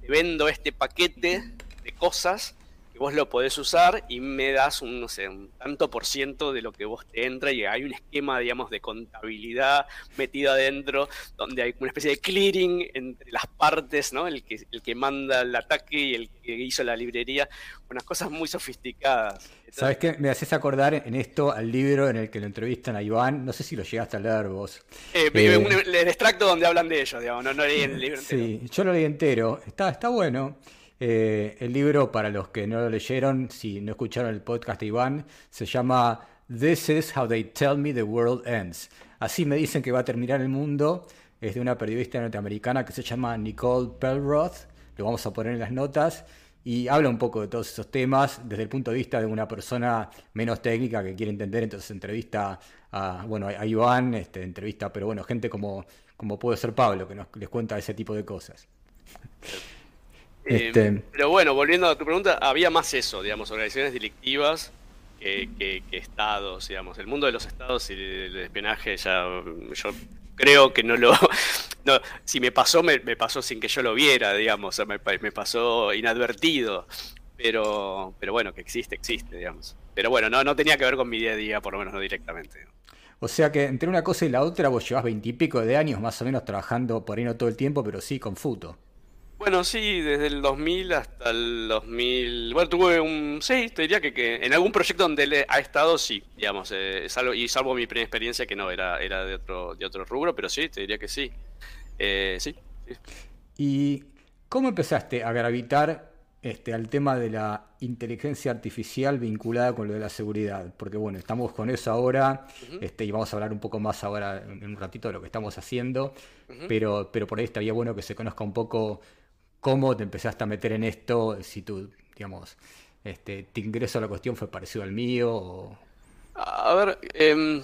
Speaker 2: te vendo este paquete de cosas vos lo podés usar y me das un, no sé, un tanto por ciento de lo que vos te entra y hay un esquema, digamos, de contabilidad metido adentro, donde hay una especie de clearing entre las partes, ¿no? El que, el que manda el ataque y el que hizo la librería, unas cosas muy sofisticadas.
Speaker 1: ¿Sabes qué? Me haces acordar en esto al libro en el que lo entrevistan a Iván, no sé si lo llegaste a leer vos.
Speaker 2: Eh, eh el extracto donde hablan de ellos, digamos, no, no leí el libro entero.
Speaker 1: Sí, yo lo leí entero, está, está bueno. Eh, el libro, para los que no lo leyeron, si no escucharon el podcast de Iván, se llama This is how they tell me the world ends. Así me dicen que va a terminar el mundo. Es de una periodista norteamericana que se llama Nicole Pelroth. Lo vamos a poner en las notas. Y habla un poco de todos esos temas desde el punto de vista de una persona menos técnica que quiere entender. Entonces entrevista a, bueno, a Iván, este, entrevista, pero bueno, gente como, como puede ser Pablo, que nos, les cuenta ese tipo de cosas.
Speaker 2: Eh, este, pero bueno, volviendo a tu pregunta, había más eso, digamos, organizaciones delictivas que, estados, digamos. El mundo de los estados y el espionaje ya, yo creo que no lo... [LAUGHS] No, si me pasó, me, pasó sin que yo lo viera, digamos, me, me pasó inadvertido. Pero, pero bueno, que existe, existe, digamos. Pero bueno, no, no tenía que ver con mi día a día, por lo menos no directamente.
Speaker 1: O sea que entre una cosa y la otra vos llevas veintipico de años más o menos trabajando por ahí no todo el tiempo, pero sí con Futo.
Speaker 2: Bueno, sí, desde el 2000 hasta el 2000. Bueno, tuve un. Sí, te diría que, en algún proyecto donde él ha estado, sí, digamos. Eh, salvo, y salvo mi primera experiencia que no, era, era de, otro, de otro rubro, pero sí, te diría que sí. Eh, sí,
Speaker 1: ¿Y cómo empezaste a gravitar este, al tema de la inteligencia artificial vinculada con lo de la seguridad? Porque bueno, estamos con eso ahora este, y vamos a hablar un poco más ahora en un ratito de lo que estamos haciendo, pero, pero por ahí estaría bueno que se conozca un poco cómo te empezaste a meter en esto, si tú, digamos, este, te ingreso a la cuestión fue parecido al mío.
Speaker 2: A ver, em,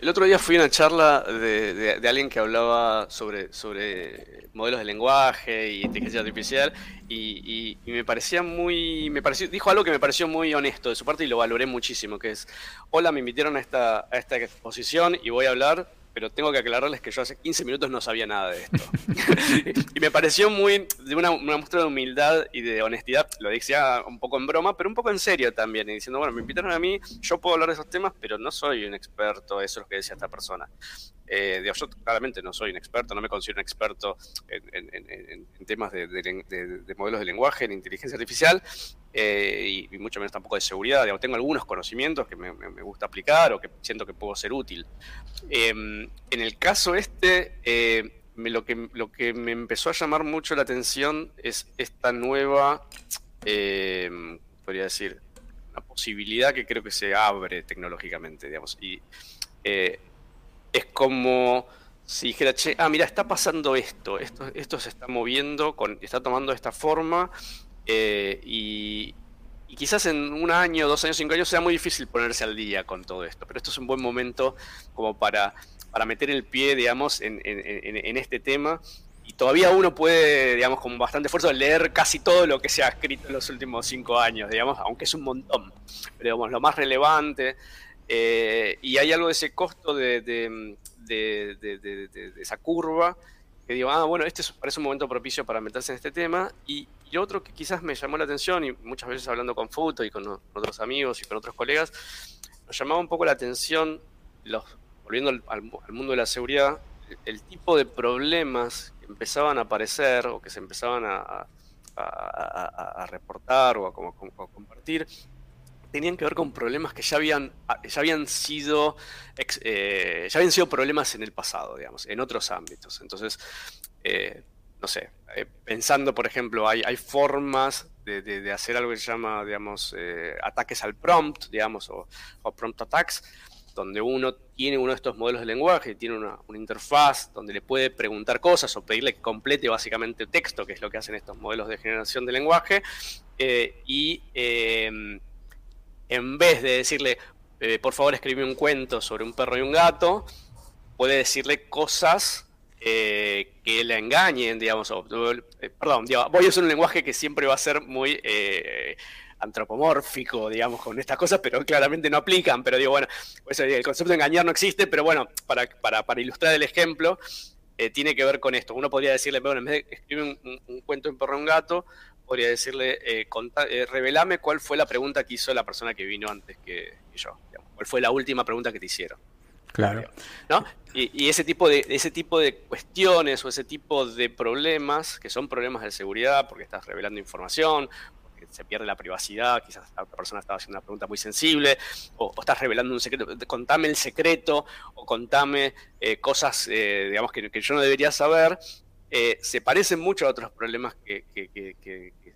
Speaker 2: El otro día fui a una charla de, alguien que hablaba sobre, sobre modelos de lenguaje y inteligencia artificial y, me parecía muy, me pareció, dijo algo que me pareció muy honesto de su parte y lo valoré muchísimo, que es, hola, me invitaron a esta, a esta exposición y voy a hablar pero tengo que aclararles que yo hace 15 minutos no sabía nada de esto. [LAUGHS] y me pareció muy de una, muestra de humildad y de honestidad, lo decía un poco en broma, pero un poco en serio también, y diciendo, bueno, me invitaron a mí, yo puedo hablar de esos temas, pero no soy un experto, eso es lo que decía esta persona. Eh, yo claramente no soy un experto, no me considero un experto en, temas de, modelos de lenguaje, en inteligencia artificial, eh, y, mucho menos tampoco de seguridad. tengo algunos conocimientos que me, gusta aplicar o que siento que puedo ser útil. Em, en el caso este, eh, lo, que, lo que me empezó a llamar mucho la atención es esta nueva, em, podría decir, una posibilidad que creo que se abre tecnológicamente, digamos. Y es como si dijera, che, ah, mira, está pasando esto, esto, esto se está moviendo, con, está tomando esta forma, eh, y, quizás en un año, dos años, cinco años sea muy difícil ponerse al día con todo esto, pero esto es un buen momento como para, para meter el pie, digamos, en, este tema. Y todavía uno puede, digamos, con bastante esfuerzo leer casi todo lo que se ha escrito en los últimos cinco años, digamos, aunque es un montón. Pero digamos, lo más relevante, eh, y hay algo de ese costo de, esa curva que digo, ah, bueno, este parece un momento propicio para meterse en este tema. Y, otro que quizás me llamó la atención, y muchas veces hablando con Futo y con, otros amigos y con otros colegas, nos llamaba un poco la atención, los, volviendo al, mundo de la seguridad, el, tipo de problemas que empezaban a aparecer o que se empezaban a, reportar o a compartir tenían que ver con problemas que ya habían, ah, ya habían sido eh, ya habían sido problemas en el pasado, digamos, en otros ámbitos. Entonces, eh, no sé, eh, pensando, por ejemplo, hay, hay formas de, hacer algo que se llama, digamos, ataques al prompt, digamos, o, prompt attacks, donde uno tiene uno de estos modelos de lenguaje, tiene una, una, interfaz donde le puede preguntar cosas o pedirle que complete básicamente texto, que es lo que hacen estos modelos de generación de lenguaje, y en vez de decirle, eh, por favor escribe un cuento sobre un perro y un gato, puede decirle cosas eh, que la engañen, digamos, eh, perdón, voy a usar un lenguaje que siempre va a ser muy antropomórfico, digamos, con estas cosas, pero claramente no aplican, pero digo, bueno, el concepto de engañar no existe, pero bueno, para, para, ilustrar el ejemplo, tiene que ver con esto. Uno podría decirle, bueno, en vez de escribir un, un en perro y un gato, podría decirle, eh, eh, revelame cuál fue la pregunta que hizo la persona que vino antes que, yo. ¿Cuál fue la última pregunta que te hicieron?
Speaker 1: Claro.
Speaker 2: ¿No? Y, ese, tipo de, ese tipo de cuestiones o ese tipo de problemas, que son problemas de seguridad, porque estás revelando información, porque se pierde la privacidad, quizás la otra persona estaba haciendo una pregunta muy sensible, o, estás revelando un secreto, contame el secreto, o contame eh, cosas, eh, digamos, que, que, yo no debería saber, eh, se parecen mucho a otros problemas que,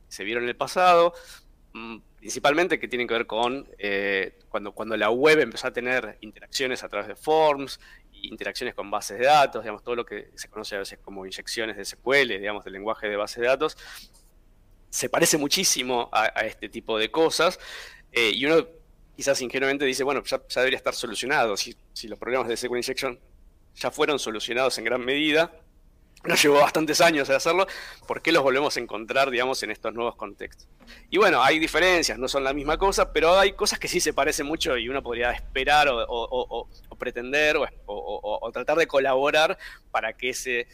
Speaker 2: se vieron en el pasado, mm, principalmente que tienen que ver con eh, cuando, cuando la web empezó a tener interacciones a través de forms, interacciones con bases de datos, digamos, todo lo que se conoce a veces como inyecciones de SQL, digamos, del lenguaje de base de datos, se parece muchísimo a, este tipo de cosas, eh, y uno quizás ingenuamente dice, bueno, ya, debería estar solucionado, si, si los problemas de SQL Injection ya fueron solucionados en gran medida, nos llevó bastantes años de hacerlo, ¿por qué los volvemos a encontrar, digamos, en estos nuevos contextos? Y bueno, hay diferencias, no son la misma cosa, pero hay cosas que sí se parecen mucho y uno podría esperar o, pretender o, tratar de colaborar para que ese,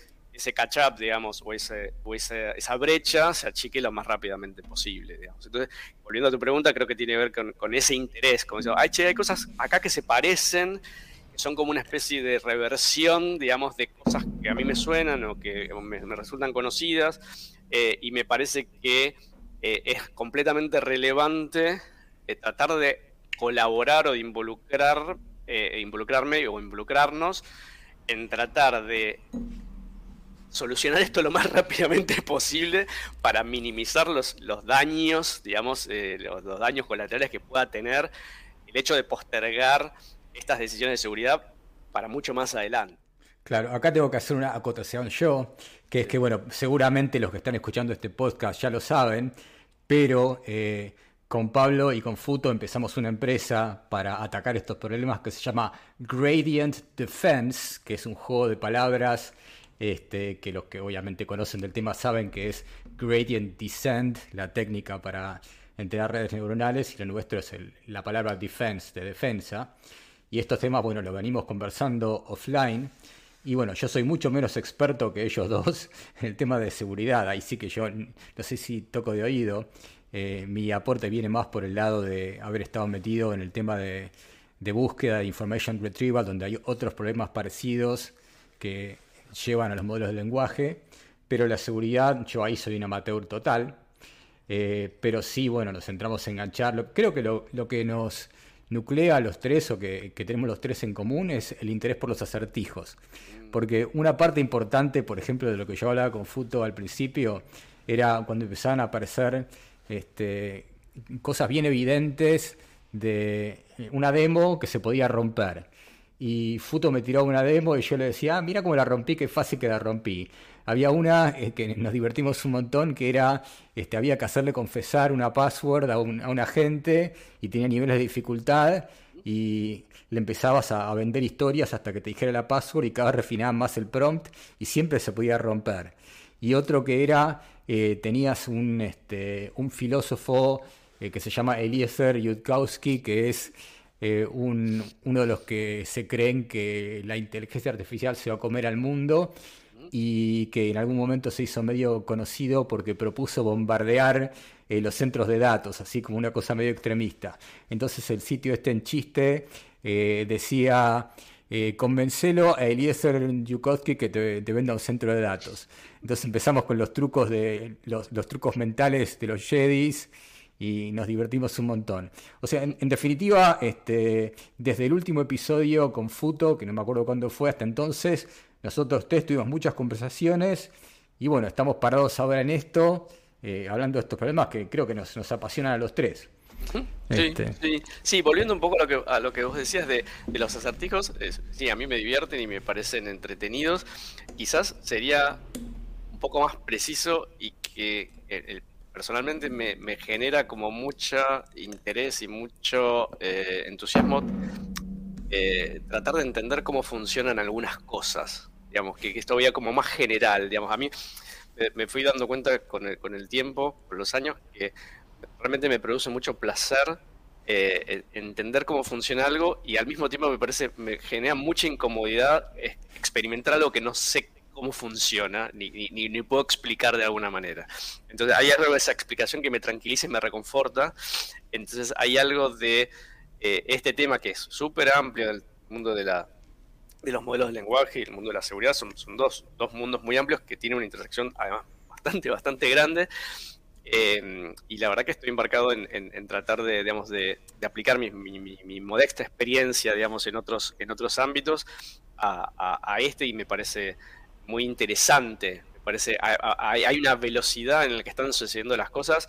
Speaker 2: catch-up, digamos, o, esa brecha se achique lo más rápidamente posible. Entonces, volviendo a tu pregunta, creo que tiene que ver con, ese interés, como hay cosas acá que se parecen, son como una especie de reversión, digamos, de cosas que a mí me suenan o que me, resultan conocidas, eh, y me parece que eh, es completamente relevante eh, tratar de colaborar o de involucrar, involucrarme o involucrarnos en tratar de solucionar esto lo más [LAUGHS] rápidamente posible para minimizar los, los daños, digamos, los daños colaterales que pueda tener el hecho de postergar estas decisiones de seguridad para mucho más adelante.
Speaker 1: Claro, acá tengo que hacer una acotación yo, que es que, bueno, seguramente los que están escuchando este podcast ya lo saben, pero eh, con Pablo y con Futo empezamos una empresa para atacar estos problemas que se llama Gradient Defense, que es un juego de palabras este, que los que obviamente conocen del tema saben que es Gradient Descent, la técnica para entrenar redes neuronales, y lo nuestro es la palabra defense, de defensa. Y estos temas, bueno, los venimos conversando offline. Y bueno, yo soy mucho menos experto que ellos [LAUGHS] dos en el tema de seguridad. Ahí sí que yo no sé si toco de oído. Eh, mi aporte viene más por el lado de haber estado metido en el tema de, búsqueda de information retrieval, donde hay otros problemas parecidos que llevan a los modelos de lenguaje. Pero la seguridad, yo ahí soy un amateur total. Eh, pero sí, bueno, nos centramos en engancharlo. Creo que lo, lo que nos nuclea a los tres o que, tenemos los tres en común es el interés por los acertijos. Porque una parte importante, por ejemplo, de lo que yo hablaba con Futo al principio, era cuando empezaban a aparecer este, cosas bien evidentes de una demo que se podía romper. Y Futo me tiró una demo y yo le decía, ah, mira cómo la rompí, qué fácil que la rompí. Había una eh, que nos divertimos un montón, que era, este, había que hacerle confesar una password a un, agente y tenía niveles de dificultad y le empezabas a, vender historias hasta que te dijera la password y cada vez refinaban más el prompt y siempre se podía romper. Y otro que era, eh, tenías un, este, un filósofo eh, que se llama Eliezer Yudkowsky, que es uno de los que se creen que la inteligencia artificial se va a comer al mundo y que en algún momento se hizo medio conocido porque propuso bombardear eh, los centros de datos, así como una cosa medio extremista. Entonces el sitio este en chiste eh, decía, eh, convencelo a Eliezer Yukowski que te, venda un centro de datos. Entonces empezamos con los trucos, de, los, trucos mentales de los Jedis y nos divertimos un montón. O sea, en, en, definitiva, este, desde el último episodio con Futo, que no me acuerdo cuándo fue hasta entonces, nosotros tres tuvimos muchas conversaciones y bueno, estamos parados ahora en esto, eh, hablando de estos problemas que creo que nos, apasionan a los tres.
Speaker 2: Sí, este. sí, sí, volviendo un poco a lo que, a lo que vos decías de, los acertijos, sí, a mí me divierten y me parecen entretenidos. Quizás sería un poco más preciso y que personalmente me, genera como mucho interés y mucho eh, entusiasmo eh, tratar de entender cómo funcionan algunas cosas, digamos, que, esto vaya como más general, digamos, a mí me, fui dando cuenta con el, con el tiempo, con los años, que realmente me produce mucho placer eh, entender cómo funciona algo y al mismo tiempo me parece, me genera mucha incomodidad experimentar algo que no sé cómo funciona, ni, ni, ni, puedo explicar de alguna manera. Entonces hay algo de esa explicación que me tranquiliza y me reconforta. Entonces hay algo de eh, este tema que es súper amplio del mundo de, la, de los modelos de lenguaje y el mundo de la seguridad, son, son dos, dos mundos muy amplios que tienen una intersección además bastante, bastante grande. Eh, y la verdad que estoy embarcado en, en, tratar de, digamos, de, aplicar mi, mi, modesta experiencia digamos, en, otros, en otros ámbitos a, a, a este y me parece muy interesante. Me parece, hay, hay una velocidad en la que están sucediendo las cosas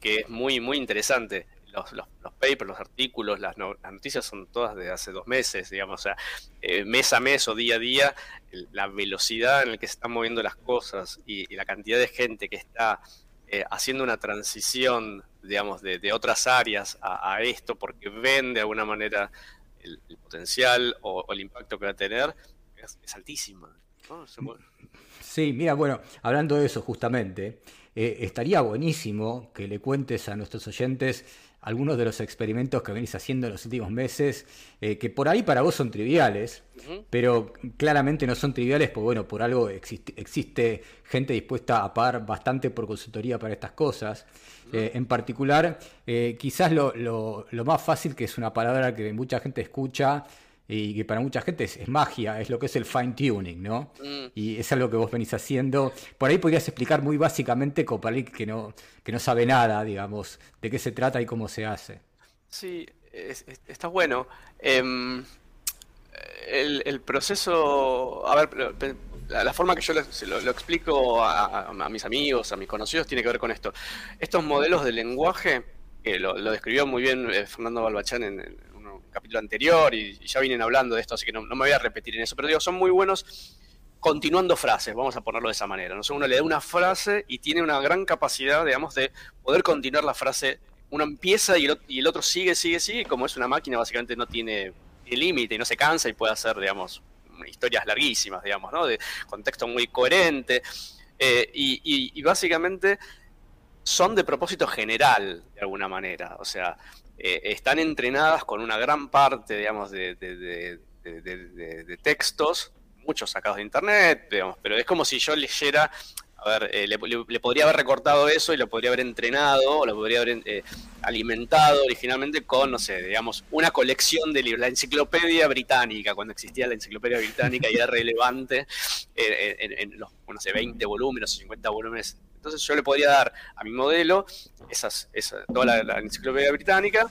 Speaker 2: que es muy, muy interesante los, los, papers, los artículos, las, noticias son todas de hace dos meses, digamos, o sea, eh, mes a mes o día a día, la velocidad en la que se están moviendo las cosas y, la cantidad de gente que está eh, haciendo una transición, digamos, de, otras áreas a, esto porque ven de alguna manera el, potencial o, el impacto que va a tener, es, altísimo.
Speaker 1: Sí, mira, bueno, hablando de eso justamente, eh, estaría buenísimo que le cuentes a nuestros oyentes algunos de los experimentos que venís haciendo en los últimos meses, eh, que por ahí para vos son triviales, pero claramente no son triviales porque, bueno, por algo existe, gente dispuesta a pagar bastante por consultoría para estas cosas. Eh, en particular, eh, quizás lo, lo, más fácil, que es una palabra que mucha gente escucha, y que para mucha gente es, magia, es lo que es el fine tuning, ¿no? Mm. Y es algo que vos venís haciendo. Por ahí podrías explicar muy básicamente, como para que no, que no sabe nada, digamos, de qué se trata y cómo se hace.
Speaker 2: Sí, está bueno. Em, el, proceso, a ver, la, forma que yo lo, explico a, mis amigos, a mis conocidos, tiene que ver con esto. Estos modelos de lenguaje, que lo, describió muy bien eh, Fernando Balbachán en, capítulo anterior y, ya vienen hablando de esto, así que no, me voy a repetir en eso, pero digo, son muy buenos continuando frases, vamos a ponerlo de esa manera. ¿no? Uno le da una frase y tiene una gran capacidad, digamos, de poder continuar la frase uno empieza y el, otro sigue, sigue, sigue, como es una máquina, básicamente no tiene, límite y no se cansa y puede hacer, digamos, historias larguísimas, digamos, ¿no? De contexto muy coherente. Eh, y, básicamente son de propósito general, de alguna manera. O sea, eh, están entrenadas con una gran parte, digamos, de, de textos, muchos sacados de internet, digamos, pero es como si yo leyera a ver, eh, le, podría haber recortado eso y lo podría haber entrenado, o lo podría haber eh, alimentado originalmente con, no sé, digamos, una colección de libros, la enciclopedia británica, cuando existía la enciclopedia británica y era relevante eh, en, los, no sé, 20 volúmenes o 50 volúmenes. Entonces yo le podría dar a mi modelo esas, toda la enciclopedia británica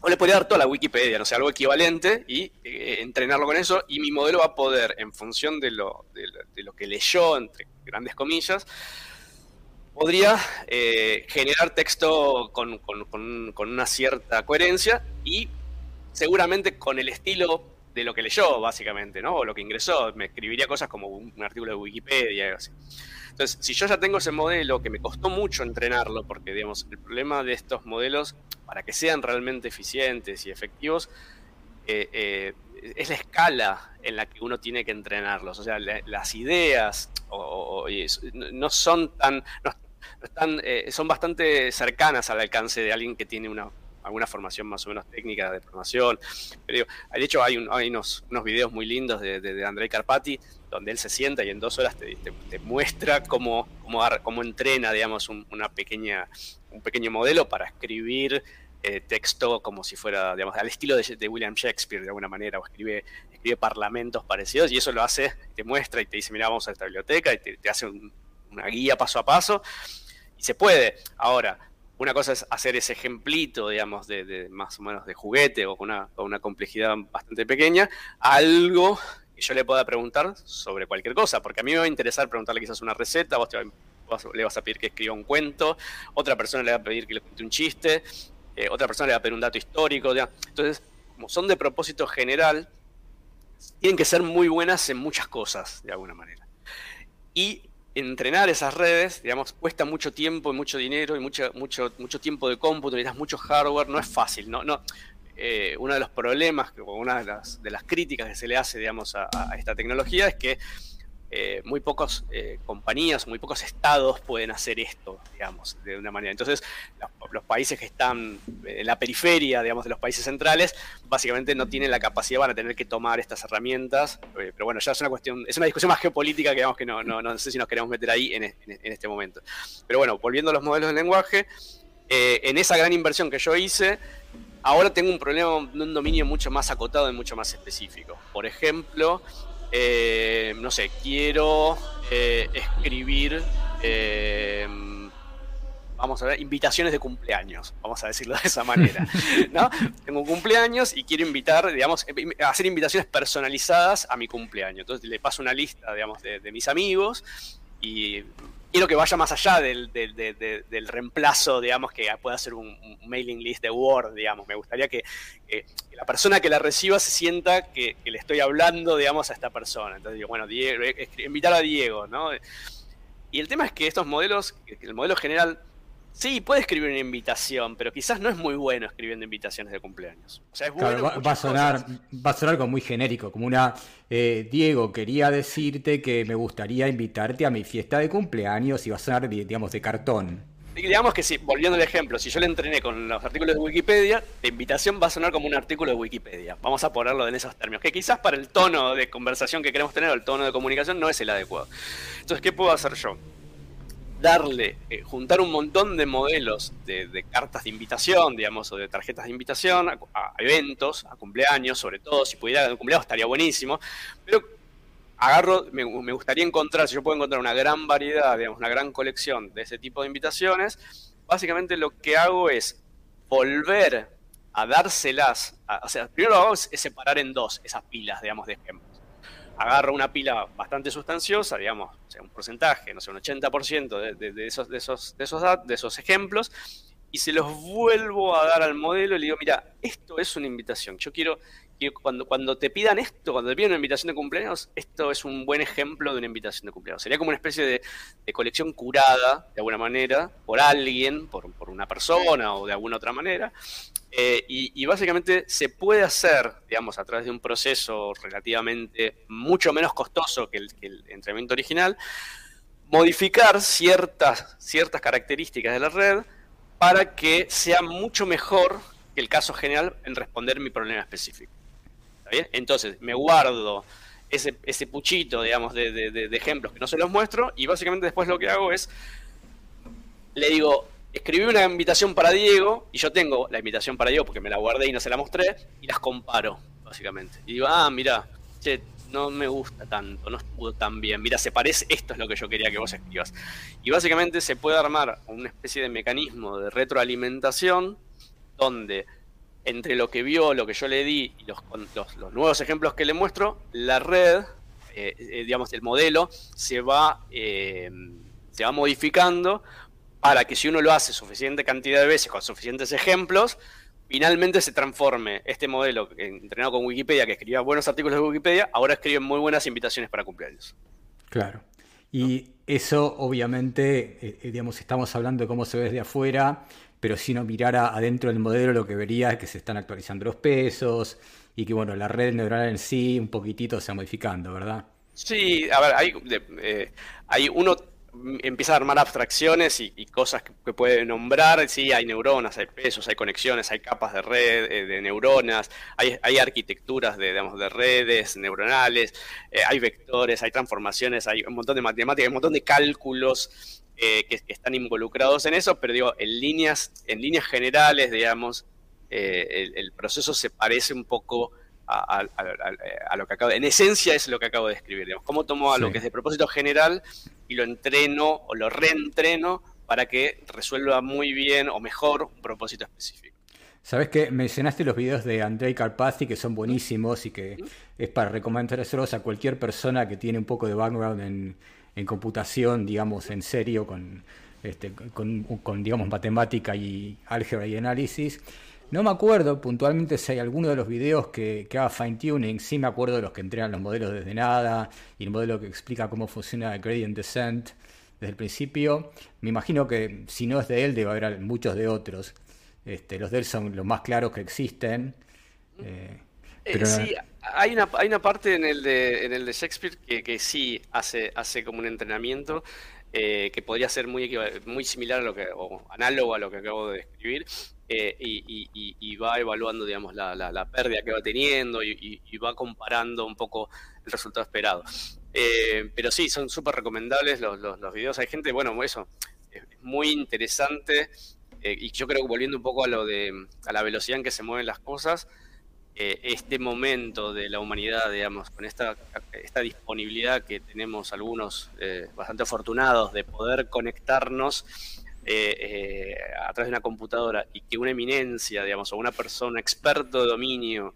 Speaker 2: o le podría dar toda la Wikipedia, no sé, algo equivalente y eh, entrenarlo con eso y mi modelo va a poder, en función de lo, de, lo que leyó, entre grandes comillas, podría eh, generar texto con, una cierta coherencia y seguramente con el estilo de lo que leyó, básicamente, ¿no? O lo que ingresó. Me escribiría cosas como un, artículo de Wikipedia y así. Entonces, si yo ya tengo ese modelo que me costó mucho entrenarlo, porque, digamos, el problema de estos modelos para que sean realmente eficientes y efectivos, eh, eh, es la escala en la que uno tiene que entrenarlos. O sea, las ideas no son tan... están, eh, son bastante cercanas al alcance de alguien que tiene una, alguna formación más o menos técnica de programación. Pero de hecho hay, unos, unos videos muy lindos de, de, Andrei Carpati donde él se sienta y en dos horas te, muestra cómo, cómo, cómo, entrena, digamos, una pequeña, un pequeño modelo para escribir eh, texto como si fuera, digamos, al estilo de, William Shakespeare de alguna manera, o escribe, escribe parlamentos parecidos, y eso lo hace, te muestra y te dice, mira, vamos a esta biblioteca, y te, hace una guía paso a paso, y se puede. Ahora, una cosa es hacer ese ejemplito, digamos, de, más o menos de juguete o con una, complejidad bastante pequeña, algo que yo le pueda preguntar sobre cualquier cosa, porque a mí me va a interesar preguntarle quizás una receta, vos, le vas a pedir que escriba un cuento, otra persona le va a pedir que le cuente un chiste, eh, otra persona le va a pedir un dato histórico. Entonces, como son de propósito general, tienen que ser muy buenas en muchas cosas, de alguna manera. Y entrenar esas redes, digamos, cuesta mucho tiempo y mucho dinero y mucho, mucho, mucho tiempo de cómputo, necesitas mucho hardware, no es fácil, no, no. Eh, uno de los problemas, o una de las, de las, críticas que se le hace, digamos, a esta tecnología es que eh, muy pocas eh, compañías, muy pocos estados pueden hacer esto, digamos, de una manera. Entonces, los, países que están en la periferia, digamos, de los países centrales, básicamente no tienen la capacidad, van a tener que tomar estas herramientas. Eh, pero bueno, ya es una cuestión, es una discusión más geopolítica que digamos que no, no, sé si nos queremos meter ahí en, este momento. Pero bueno, volviendo a los modelos de lenguaje, en esa gran inversión que yo hice, ahora tengo un problema de un dominio mucho más acotado y mucho más específico. Por ejemplo, eh, no sé, quiero eh, escribir, eh, vamos a ver, invitaciones de cumpleaños, vamos a decirlo de esa manera. [LAUGHS] ¿no? Tengo cumpleaños y quiero invitar, digamos, hacer invitaciones personalizadas a mi cumpleaños. Entonces le paso una lista, digamos, de mis amigos y quiero que vaya más allá del, reemplazo, digamos, que pueda ser un, mailing list de Word, digamos. Me gustaría que, la persona que la reciba se sienta que, le estoy hablando, digamos, a esta persona. Entonces digo, bueno, eh, invitar a Diego, ¿no? Y el tema es que estos modelos, el modelo general Sí, puede escribir una invitación, pero quizás no es muy bueno escribiendo invitaciones de cumpleaños.
Speaker 1: O sea, es bueno va, a sonar, va a sonar algo muy genérico, como una eh, Diego, quería decirte que me gustaría invitarte a mi fiesta de cumpleaños y va a sonar, digamos, de cartón.
Speaker 2: Digamos que si, volviendo al ejemplo, si yo le entrené con los artículos de Wikipedia, la invitación va a sonar como un artículo de Wikipedia. Vamos a ponerlo en esos términos, que quizás para el tono de conversación que queremos tener o el tono de comunicación no es el adecuado. Entonces, ¿qué puedo hacer yo? Darle, eh, juntar un montón de modelos de, cartas de invitación, digamos, o de tarjetas de invitación a, eventos, a cumpleaños, sobre todo, si pudiera un cumpleaños estaría buenísimo, pero agarro, me, gustaría encontrar, si yo puedo encontrar una gran variedad, digamos, una gran colección de ese tipo de invitaciones, básicamente lo que hago es volver a dárselas, o sea, primero lo hago es separar en dos esas pilas, digamos, de ejemplos agarro una pila bastante sustanciosa, digamos, un porcentaje, no sé, un 80% de, de, esos, de, esos, de, esos, de esos ejemplos, y se los vuelvo a dar al modelo y le digo, mira, esto es una invitación. Yo quiero que cuando, cuando te pidan esto, cuando te pidan una invitación de cumpleaños, esto es un buen ejemplo de una invitación de cumpleaños. Sería como una especie de, colección curada, de alguna manera, por alguien, por, una persona o de alguna otra manera. Eh, y, básicamente se puede hacer, digamos, a través de un proceso relativamente mucho menos costoso que el, que entrenamiento original, modificar ciertas, ciertas características de la red para que sea mucho mejor que el caso general en responder mi problema específico. ¿Está bien? Entonces, me guardo ese, ese puchito, digamos, de, de, ejemplos que no se los muestro y básicamente después lo que hago es, le digo, escribí una invitación para Diego y yo tengo la invitación para Diego porque me la guardé y no se la mostré y las comparo, básicamente. Y digo, ah, mira, che, no me gusta tanto, no estuvo tan bien. Mira, se parece, esto es lo que yo quería que vos escribas. Y básicamente se puede armar una especie de mecanismo de retroalimentación donde entre lo que vio, lo que yo le di y los, los, nuevos ejemplos que le muestro, la red, eh, eh, digamos, el modelo se va, eh, se va modificando para que si uno lo hace suficiente cantidad de veces con suficientes ejemplos, finalmente se transforme este modelo entrenado con Wikipedia, que escribía buenos artículos de Wikipedia, ahora escribe muy buenas invitaciones para cumpleaños.
Speaker 1: Claro. Y eso obviamente, eh, eh, digamos, estamos hablando de cómo se ve desde afuera, pero si uno mirara adentro del modelo lo que vería es que se están actualizando los pesos y que bueno, la red neuronal en sí un poquitito se va modificando, ¿verdad?
Speaker 2: Sí, a ver, hay, eh, hay uno empieza a armar abstracciones y, cosas que, puede nombrar. Sí, hay neuronas, hay pesos, hay conexiones, hay capas de red eh, de neuronas, hay, hay, arquitecturas de, digamos, de redes neuronales, eh, hay vectores, hay transformaciones, hay un montón de matemáticas, hay un montón de cálculos eh, que, están involucrados en eso, pero digo, en líneas, en líneas generales, digamos, el, proceso se parece un poco a, lo que acabo de, en esencia es lo que acabo de escribir, digamos, cómo tomo a lo que es de propósito general y lo entreno o lo reentreno para que resuelva muy bien o mejor un propósito específico.
Speaker 1: Sabes que mencionaste los videos de Andrei Karpathy que son buenísimos y que es para recomendárselos a cualquier persona que tiene un poco de background en, computación, digamos, en serio, con, este, con, con, digamos, matemática y álgebra y análisis. No me acuerdo puntualmente si hay alguno de los videos que, haga fine tuning. Sí me acuerdo de los que entrenan los modelos desde nada y el modelo que explica cómo funciona el gradient descent desde el principio. Me imagino que si no es de él, debe haber muchos de otros. Este, los de él son los más claros que existen.
Speaker 2: Eh, eh, sí, hay una, hay una parte en el de, en el de Shakespeare que, que sí hace, hace como un entrenamiento. Eh, que podría ser muy, muy similar a lo que, o análogo a lo que acabo de describir, eh, y, va evaluando, digamos, la, pérdida que va teniendo y, va comparando un poco el resultado esperado. Eh, pero sí, son súper recomendables los, los, videos. Hay gente, bueno, eso es muy interesante y yo creo que volviendo un poco a lo de a la velocidad en que se mueven las cosas, eh, este momento de la humanidad, digamos, con esta, esta disponibilidad que tenemos algunos eh, bastante afortunados de poder conectarnos eh, a través de una computadora y que una eminencia, digamos, o una persona experto de dominio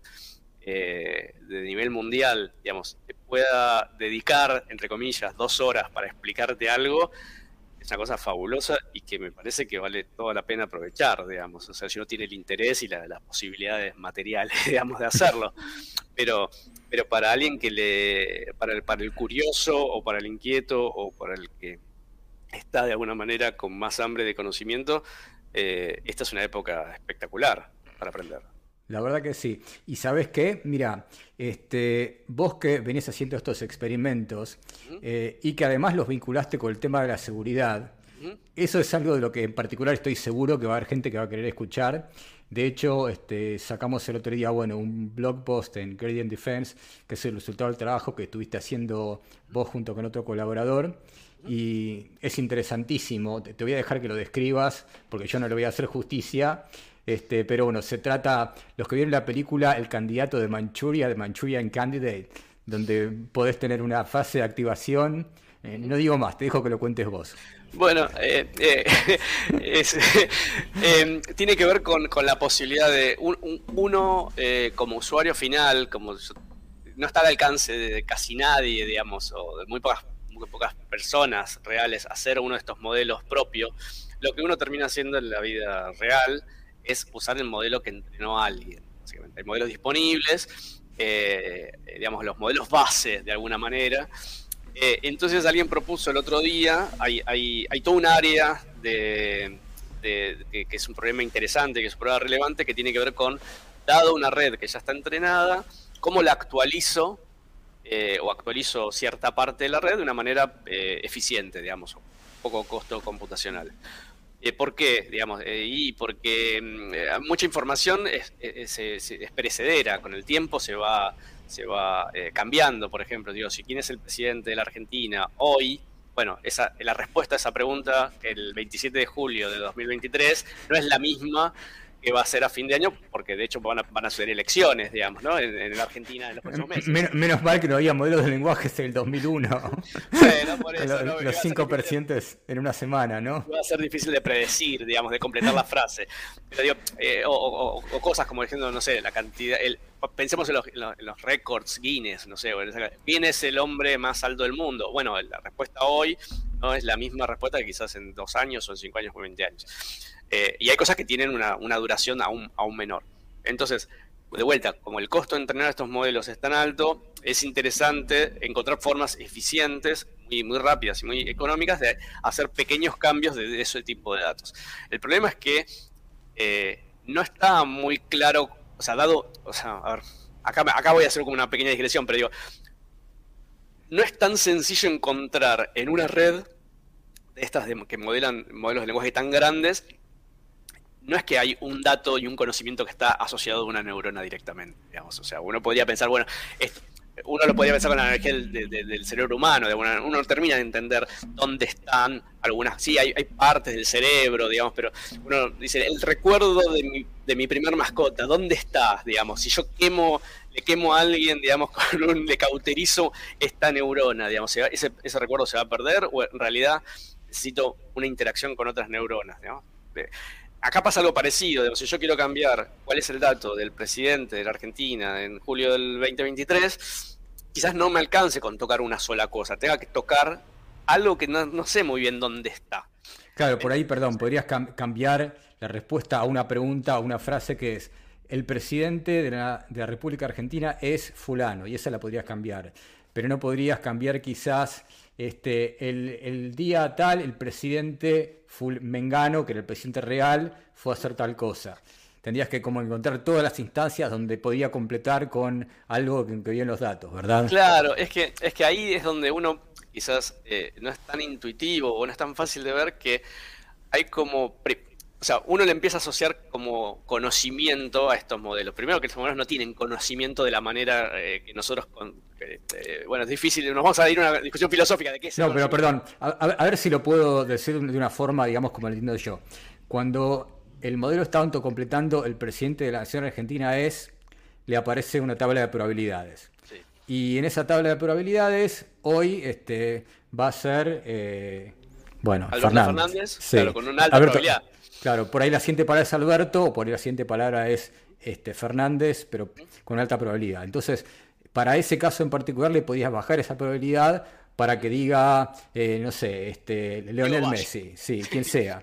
Speaker 2: de nivel mundial, digamos, te pueda dedicar, entre comillas, dos horas para explicarte algo, es una cosa fabulosa y que me parece que vale toda la pena aprovechar, digamos. O sea, si uno tiene el interés y las posibilidades materiales, [LAUGHS] digamos, de hacerlo. Pero, pero para alguien que le. Para el, para el curioso o para el inquieto o para el que está de alguna manera con más hambre de conocimiento, eh, esta es una época espectacular para aprender.
Speaker 1: La verdad que sí. Y sabes qué, mira, este, vos que venís haciendo estos experimentos eh, y que además los vinculaste con el tema de la seguridad, eso es algo de lo que en particular estoy seguro que va a haber gente que va a querer escuchar. De hecho, este, sacamos el otro día bueno, un blog post en Gradient Defense, que es el resultado del trabajo que estuviste haciendo vos junto con otro colaborador. Y es interesantísimo. Te voy a dejar que lo describas, porque yo no le voy a hacer justicia. Este, pero bueno, se trata, los que vieron la película El candidato de Manchuria, de Manchurian Candidate, donde podés tener una fase de activación. Eh, no digo más, te dejo que lo cuentes vos.
Speaker 2: Bueno, eh, eh, [LAUGHS] em, tiene que ver con, la posibilidad de uno como usuario final, como no está al alcance de casi nadie, digamos, o de muy pocas, muy pocas personas reales hacer uno de estos modelos propios lo que uno termina haciendo en la vida real es usar el modelo que entrenó alguien. Básicamente. Hay modelos disponibles, eh, digamos, los modelos base de alguna manera. Eh, entonces alguien propuso el otro día, hay, hay, todo un área de, que es un problema interesante, que es un problema relevante, que tiene que ver con, dado una red que ya está entrenada, cómo la actualizo eh, o actualizo cierta parte de la red de una manera eficiente, digamos, poco costo computacional. Eh, ¿Por qué? Digamos, y porque mm, mucha información es, perecedera, con el tiempo se va, se va cambiando, por ejemplo, digo, si quién es el presidente de la Argentina hoy, bueno, esa, la respuesta a esa pregunta el 27 de julio de 2023 no es la misma que va a ser a fin de año, porque de hecho van a, van a ser elecciones, digamos, ¿no? En, la Argentina en los próximos
Speaker 1: meses. menos mal que no había modelos de lenguaje desde el 2001. [LAUGHS] Bueno, por eso, los, cinco presidentes en una semana, ¿no?
Speaker 2: Va a ser difícil de predecir, digamos, de completar la frase. Pero digo, eh, o, cosas como diciendo, no sé, la cantidad, el, pensemos en los, en los récords Guinness, no sé, ¿quién es el hombre más alto del mundo? Bueno, la respuesta hoy no es la misma respuesta que quizás en dos años o en cinco años o 20 años. Eh, y hay cosas que tienen una, duración aún, aún menor. Entonces, de vuelta, como el costo de entrenar estos modelos es tan alto, es interesante encontrar formas eficientes, muy, muy rápidas y muy económicas de hacer pequeños cambios de, ese tipo de datos. El problema es que eh, no está muy claro, o sea, dado, o sea, a ver, acá, voy a hacer como una pequeña digresión, pero digo, no es tan sencillo encontrar en una red estas que modelan modelos de lenguaje tan grandes no es que hay un dato y un conocimiento que está asociado a una neurona directamente, digamos. O sea, uno podría pensar, bueno, uno lo podría pensar con la energía del, cerebro humano, uno termina de entender dónde están algunas, sí, hay, partes del cerebro, digamos, pero uno dice, el recuerdo de mi, primer mascota, ¿dónde está? Digamos, si yo quemo, le quemo a alguien, digamos, [LAUGHS] con un, le cauterizo esta neurona, digamos, ese, ese recuerdo se va a perder o en realidad necesito una interacción con otras neuronas, digamos acá pasa algo parecido. Si yo quiero cambiar cuál es el dato del presidente de la Argentina en julio del 2023, quizás no me alcance con tocar una sola cosa. Tenga que tocar algo que no, sé muy bien dónde está.
Speaker 1: Claro, por ahí, perdón, podrías cambiar la respuesta a una pregunta, a una frase que es, el presidente de la, de la República Argentina es fulano, y esa la podrías cambiar. Pero no podrías cambiar quizás este, el, día tal, el presidente Mengano, que era el presidente real, fue a hacer tal cosa. Tendrías que como encontrar todas las instancias donde podía completar con algo que, que los datos, ¿verdad?
Speaker 2: Claro, es que, es que ahí es donde uno quizás eh, no es tan intuitivo o no es tan fácil de ver que hay como o sea, uno le empieza a asociar como conocimiento a estos modelos. Primero que estos modelos no tienen conocimiento de la manera eh, que nosotros... Eh, bueno, es difícil, nos vamos a ir a una discusión filosófica de qué es...
Speaker 1: No, pero perdón, a, ver si lo puedo decir de una forma, digamos, como lo entiendo yo. Cuando el modelo está autocompletando, el presidente de la Nación Argentina es, le aparece una tabla de probabilidades. Y en esa tabla de probabilidades, hoy este, va a ser... Eh, bueno,
Speaker 2: Fernández, claro, con una alta probabilidad.
Speaker 1: Claro, por ahí la siguiente palabra es Alberto, o por ahí la siguiente palabra es este, Fernández, pero con alta probabilidad. Entonces, para ese caso en particular le podías bajar esa probabilidad para que diga, eh, no sé, este, Leonel Messi, [LAUGHS] sí, quien sea.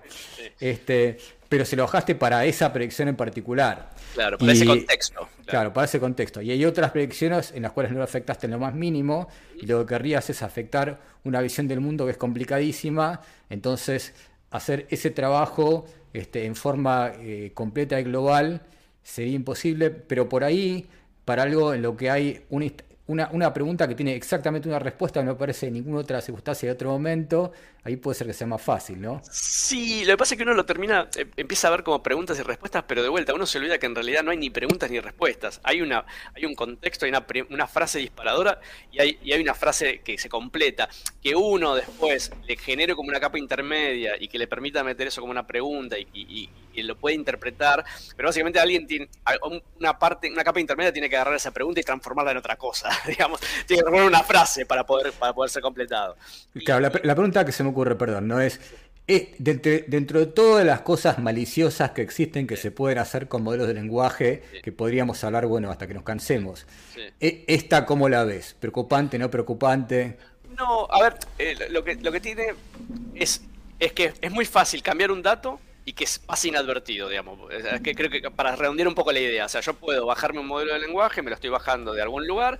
Speaker 1: Este, pero se lo bajaste para esa predicción en particular.
Speaker 2: Claro, para ese contexto.
Speaker 1: Claro. para ese contexto. Y hay otras predicciones en las cuales no lo afectaste en lo más mínimo, y lo que querrías es afectar una visión del mundo que es complicadísima, entonces hacer ese trabajo este, en forma eh, completa y global sería imposible, pero por ahí, para algo en lo que hay un, una, una, pregunta que tiene exactamente una respuesta no aparece en ninguna otra circunstancia de otro momento, ahí puede ser que sea más fácil, ¿no?
Speaker 2: Sí, lo que pasa es que uno lo termina, eh, empieza a ver como preguntas y respuestas, pero de vuelta uno se olvida que en realidad no hay ni preguntas ni respuestas. Hay una, hay un contexto, hay una, una frase disparadora y hay, y hay una frase que se completa, que uno después le genere como una capa intermedia y que le permita meter eso como una pregunta y, y, y lo puede interpretar, pero básicamente alguien tiene una parte, una capa intermedia tiene que agarrar esa pregunta y transformarla en otra cosa, [LAUGHS] digamos, tiene que poner una frase para poder, para poder ser completado.
Speaker 1: Claro, la, pregunta que se me ocurre, perdón, no es, eh, dentro, de todas las cosas maliciosas que existen que se pueden hacer con modelos de lenguaje, que podríamos hablar, bueno, hasta que nos cansemos, eh, ¿esta cómo la ves? ¿Preocupante, no preocupante?
Speaker 2: No, a ver, eh, lo, que, lo que tiene es es que es muy fácil cambiar un dato y que pase inadvertido, digamos. que creo que para redondear un poco la idea, o sea, yo puedo bajarme un modelo de lenguaje, me lo estoy bajando de algún lugar,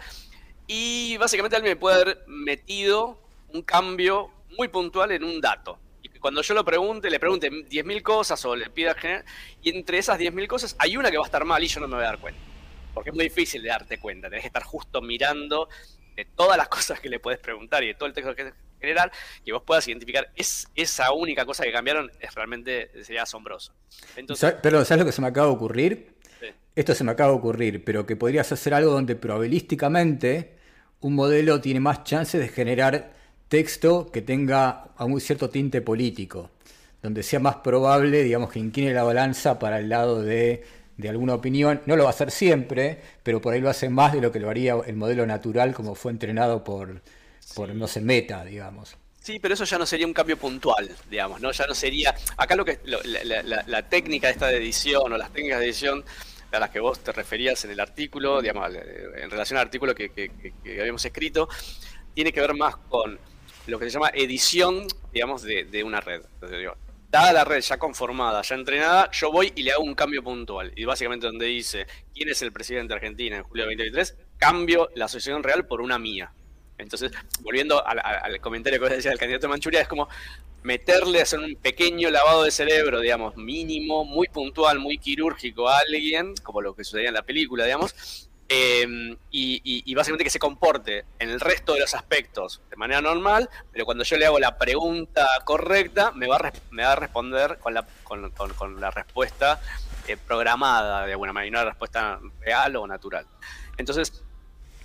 Speaker 2: y básicamente alguien me puede haber metido un cambio muy puntual en un dato. Y que cuando yo lo pregunte, le pregunte 10.000 cosas o le pida generar, y entre esas 10.000 cosas hay una que va a estar mal y yo no me voy a dar cuenta. Porque es muy difícil de darte cuenta, tenés que estar justo mirando de todas las [LAUGHS] cosas que le puedes preguntar y de todo el texto que general, que vos puedas identificar es, esa única cosa que cambiaron, es realmente sería asombroso.
Speaker 1: Entonces, Pero, ¿sabes lo que se me acaba de ocurrir? Esto se me acaba de ocurrir, pero que podrías hacer algo donde probabilísticamente un modelo tiene más chances de generar texto que tenga a un cierto tinte político, donde sea más probable, digamos, que incline la balanza para el lado de, de alguna opinión. No lo va a hacer siempre, pero por ahí lo hace más de lo que lo haría el modelo natural como fue entrenado por, por no se meta, digamos.
Speaker 2: Sí, pero eso ya no sería un cambio puntual, digamos, ¿no? Ya no sería. Acá lo que la, técnica esta de edición o las técnicas de edición a las que vos te referías en el artículo, digamos, en relación al artículo que, habíamos escrito, tiene que ver más con lo que se llama edición, digamos, de, una red. Dada la red ya conformada, ya entrenada, yo voy y le hago un cambio puntual. Y básicamente donde dice quién es el presidente de Argentina en julio de 2023, cambio la asociación real por una mía. Entonces, volviendo al, comentario que vos decías del candidato de Manchuria, es como meterle, hacer un pequeño lavado de cerebro, digamos, mínimo, muy puntual, muy quirúrgico a alguien, como lo que sucedía en la película, digamos, em, y, básicamente que se comporte en el resto de los aspectos de manera normal, pero cuando yo le hago la pregunta correcta, me va a, me va a responder con la, con, con, la respuesta eh, programada de alguna manera, y no la respuesta real o natural. Entonces,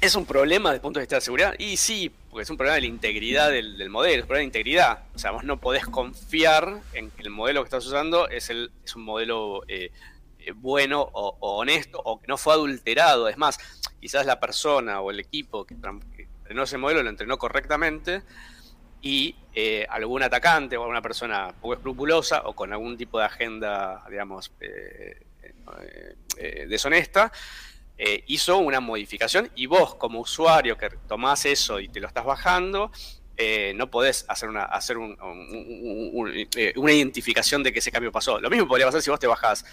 Speaker 2: ¿Es un problema desde el punto de vista de seguridad? Y sí, porque es un problema de la integridad del, modelo, es un problema de integridad. O sea, vos no podés confiar en que el modelo que estás usando es, el, es un modelo eh, bueno o, honesto o que no fue adulterado. Es más, quizás la persona o el equipo que, entrenó ese modelo lo entrenó correctamente y eh, algún atacante o alguna persona poco escrupulosa o con algún tipo de agenda, digamos, deshonesta, eh, hizo una modificación y vos como usuario que tomás eso y te lo estás bajando, eh, no podés hacer, una, hacer eh, una identificación de que ese cambio pasó. Lo mismo podría pasar si vos te bajás.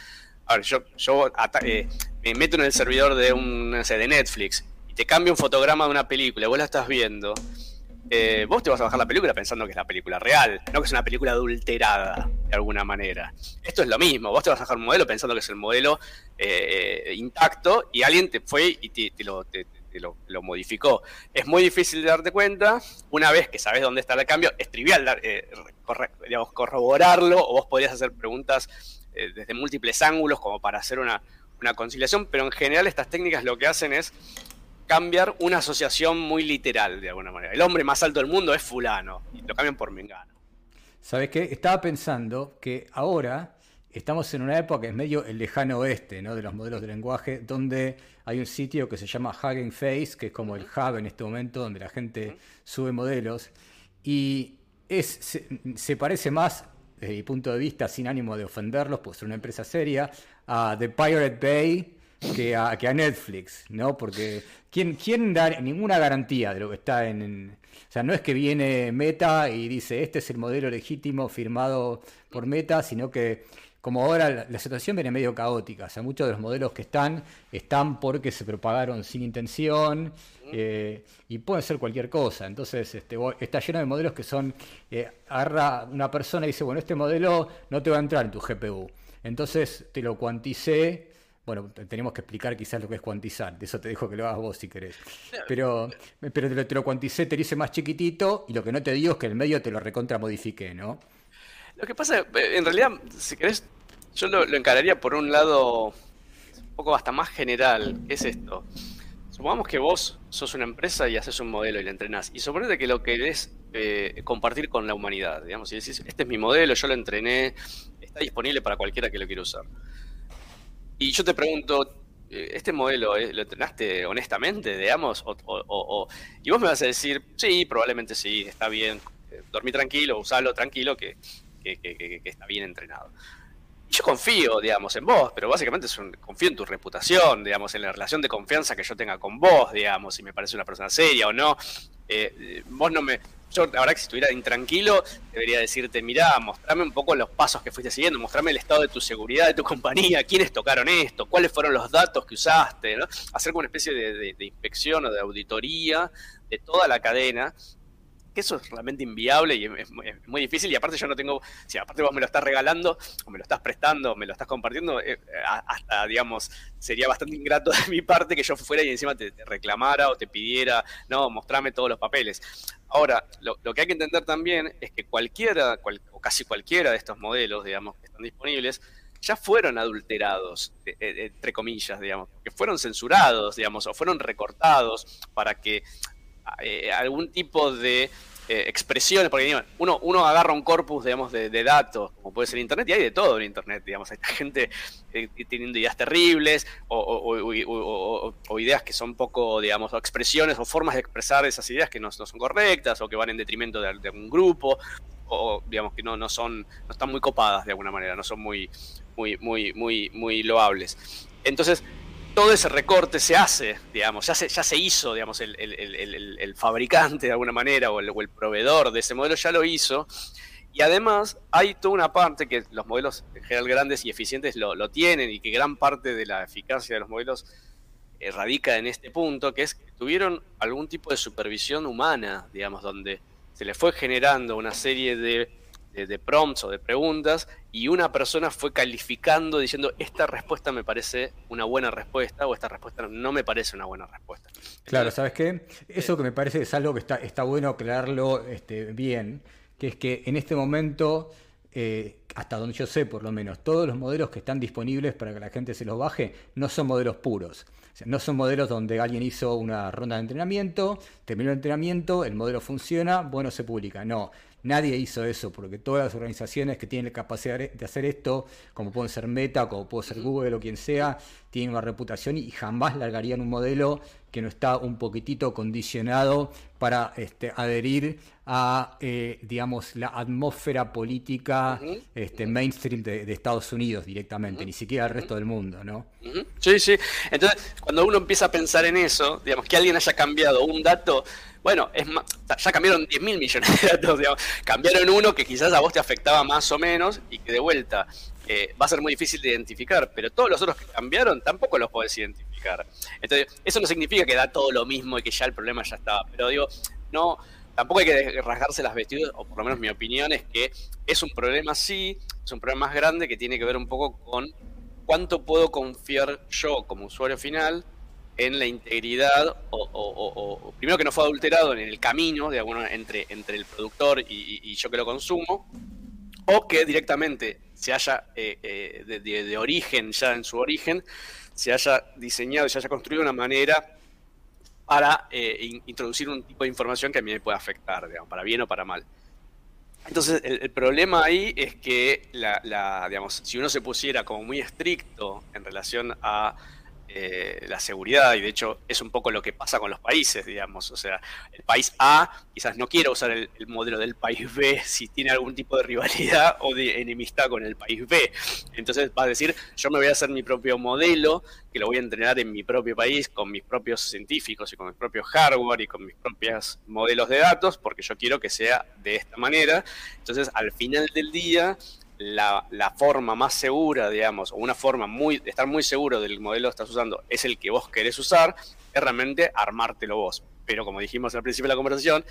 Speaker 2: A ver, yo, yo me meto en el servidor de, un, de Netflix y te cambio un fotograma de una película vos la estás viendo eh, vos te vas a bajar la película pensando que es la película real, no que es una película adulterada de alguna manera. Esto es lo mismo, vos te vas a bajar un modelo pensando que es el modelo eh, intacto y alguien te fue y te, lo, modificó. Es muy difícil de darte cuenta, una vez que sabes dónde está el cambio, es trivial eh, corroborarlo o vos podrías hacer preguntas desde múltiples ángulos como para hacer una conciliación, pero en general estas técnicas lo que hacen es cambiar una asociación muy literal, de alguna manera. El hombre más alto del mundo es fulano, y lo cambian por Mengano.
Speaker 1: ¿Sabes qué? Estaba pensando que ahora estamos en una época que es medio el lejano oeste, ¿no? De los modelos de lenguaje, donde hay un sitio que se llama Hugging Face, que es como el hub en este momento, donde la gente sube modelos, y es, se, parece más, desde mi punto de vista, sin ánimo de ofenderlos, pues ser una empresa seria, a The Pirate Bay que a, que a Netflix, ¿no? Porque ¿quién, ¿quién, da ninguna garantía de lo que está en, O sea, no es que viene Meta y dice, este es el modelo legítimo firmado por Meta, sino que como ahora la, situación viene medio caótica, o sea, muchos de los modelos que están están porque se propagaron sin intención eh, y pueden ser cualquier cosa. Entonces, este, está lleno de modelos que son, eh, agarra una persona y dice, bueno, este modelo no te va a entrar en tu GPU. Entonces te lo cuanticé bueno, tenemos que explicar quizás lo que es cuantizar. De eso te dejo que lo hagas vos si querés. Pero, pero te, lo, cuanticé, te lo hice más chiquitito y lo que no te digo es que el medio te lo recontra modifique, ¿no?
Speaker 2: Lo que pasa, en realidad, si querés, yo lo, encararía por un lado un poco hasta más general. es esto? Supongamos que vos sos una empresa y haces un modelo y lo entrenás. Y suponete que lo querés eh, compartir con la humanidad. Digamos, y decís, este es mi modelo, yo lo entrené, está disponible para cualquiera que lo quiera usar. Y yo te pregunto, eh, ¿este modelo eh, lo entrenaste honestamente, digamos? O, y vos me vas a decir, sí, probablemente sí, está bien, eh, dormí tranquilo, usalo tranquilo, que, está bien entrenado. Y yo confío, digamos, en vos, pero básicamente es un, confío en tu reputación, digamos, en la relación de confianza que yo tenga con vos, digamos, si me parece una persona seria o no. vos no me, yo verdad que si estuviera intranquilo, debería decirte, mirá, mostrame un poco los pasos que fuiste siguiendo, mostrame el estado de tu seguridad, de tu [LAUGHS] compañía, quiénes tocaron esto, cuáles fueron los datos que usaste, ¿no? Hacer como una especie de inspección o de auditoría de toda la cadena eso es realmente inviable y es, muy difícil. Y aparte yo no tengo, si aparte vos me lo estás regalando, o me lo estás prestando, o me lo estás compartiendo, eh, hasta, digamos, sería bastante ingrato [LAUGHS] de mi parte que yo fuera y encima te, reclamara o te pidiera, no, mostrame todos los papeles. Ahora, lo, que hay que entender también es que cualquiera, o casi cualquiera de estos modelos, digamos, que están disponibles, ya fueron adulterados, eh, eh, entre comillas, digamos, que fueron censurados, digamos, o fueron recortados para que eh, algún tipo de eh, expresiones, porque uno, uno agarra un corpus, digamos, de, datos, como puede ser Internet, y hay de todo en Internet, digamos, hay [LAUGHS] gente eh, teniendo ideas terribles o, ideas que son poco, digamos, o expresiones o formas de expresar esas ideas que no, son correctas o que van en detrimento de, de un grupo o digamos que no, no son, no están muy copadas de alguna manera, no son muy, muy, muy, muy, muy loables. Entonces, todo ese recorte se hace, digamos, ya se, ya se hizo, digamos, el, fabricante de alguna manera o, el, proveedor de ese modelo ya lo hizo. Y además hay toda una parte que los modelos en general grandes y eficientes lo, tienen y que gran parte de la eficacia de los modelos radica en este punto, que es que tuvieron algún tipo de supervisión humana, digamos, donde se le fue generando una serie de de, prompts o de preguntas y una persona fue calificando diciendo esta respuesta me parece una buena respuesta o esta respuesta no me parece una buena respuesta.
Speaker 1: Claro, ¿sabes qué? Eso que me parece es algo que está, está bueno aclararlo este, bien, que es que en este momento, eh, hasta donde yo sé por lo menos, todos los modelos que están disponibles para que la gente se los baje no son modelos puros. no son modelos donde alguien hizo una ronda de entrenamiento, terminó el entrenamiento, el modelo funciona, bueno, se publica. No, Nadie hizo eso, porque todas las organizaciones que tienen la capacidad de hacer esto, como pueden ser Meta, como puede ser Google o quien sea, tienen una reputación y jamás largarían un modelo que no está un poquitito condicionado para este, adherir a, eh, digamos, la atmósfera política este, mainstream de, Estados Unidos directamente, ni siquiera al resto del mundo, ¿no?
Speaker 2: Sí, sí. Entonces, cuando uno empieza a pensar en eso, digamos, que alguien haya cambiado un dato bueno, es ya cambiaron 10 mil millones de datos, [LAUGHS] digamos. cambiaron uno que quizás a vos te afectaba más o menos y que de vuelta eh, va a ser muy difícil de identificar, pero todos los otros que cambiaron tampoco los podés identificar. Entonces, eso no significa que da todo lo mismo y que ya el problema ya estaba, pero digo, no, tampoco hay que rasgarse las vestiduras, o por lo menos mi opinión es que es un problema sí, es un problema más grande que tiene que ver un poco con cuánto puedo confiar yo como usuario final en la integridad, o, primero que no fue adulterado en el camino de alguna, entre, entre el productor y, yo que lo consumo, o que directamente se haya, eh, eh, de, origen, ya en su origen, se haya diseñado y se haya construido una manera para eh, introducir un tipo de información que a mí me pueda afectar, digamos, para bien o para mal. Entonces, el, problema ahí es que, la, digamos, si uno se pusiera como muy estricto en relación a eh, la seguridad, y de hecho es un poco lo que pasa con los países, digamos. O sea, el país A quizás no quiera usar el, modelo del país B [LAUGHS] si tiene algún tipo de rivalidad o de enemistad con el país B. Entonces va a decir, yo me voy a hacer mi propio modelo, que lo voy a entrenar en mi propio país, con mis propios científicos y con mis propios hardware y con mis propios modelos de datos, porque yo quiero que sea de esta manera. Entonces, al final del día, la, forma más segura, digamos, o una forma muy, de estar muy seguro del modelo que estás usando es el que vos querés usar, es realmente armártelo vos. Pero como dijimos al principio de la conversación,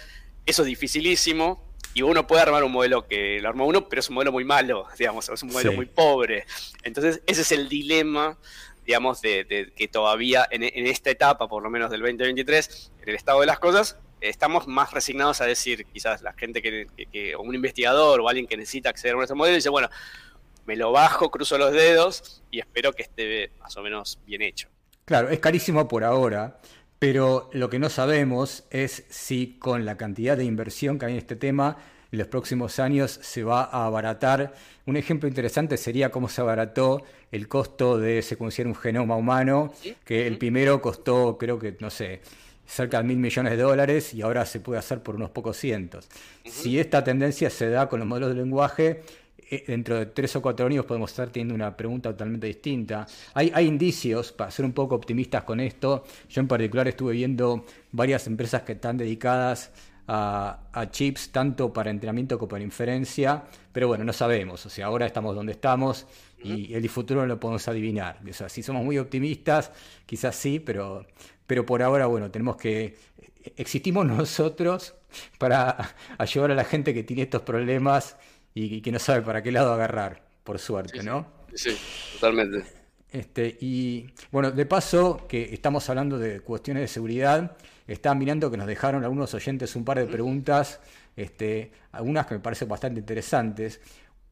Speaker 2: eso es dificilísimo y uno puede armar un modelo que lo arma uno, pero es un modelo muy malo, [LAUGHS] digamos, es un modelo muy pobre. Entonces, ese es el dilema, digamos, de, que todavía en, en, esta etapa, por lo menos del 2023, en el estado de las cosas, estamos más resignados a decir, quizás la gente que, que, un investigador o alguien que necesita acceder a nuestro modelo dice, bueno, me lo bajo, cruzo los dedos y espero que esté más o menos bien hecho.
Speaker 1: Claro, es carísimo por ahora, pero lo que no sabemos es si con la cantidad de inversión que hay en este tema, en los próximos años se va a abaratar. Un ejemplo interesante sería cómo se abarató el costo de secuenciar un genoma humano, que el primero costó, creo que, no sé, cerca de mil millones de dólares y ahora se puede hacer por unos pocos cientos. Si esta tendencia se da con los modelos de lenguaje, eh, dentro de tres o cuatro años podemos estar teniendo una pregunta totalmente distinta. Hay, hay indicios, para ser un poco optimistas con esto, yo en particular estuve viendo varias empresas que están dedicadas a, chips tanto para entrenamiento como para inferencia, pero bueno, no sabemos, o sea, ahora estamos donde estamos y el futuro no lo podemos adivinar. O sea, si somos muy optimistas, quizás sí, pero, pero por ahora, bueno, tenemos que, existimos nosotros para [LAUGHS] ayudar a la gente que tiene estos problemas y, que no sabe para qué lado agarrar, por suerte, ¿no?
Speaker 2: Sí, totalmente.
Speaker 1: Este, y bueno, de paso que estamos hablando de cuestiones de seguridad, estaba mirando que nos dejaron algunos oyentes un par de preguntas, este, algunas que me parecen bastante interesantes.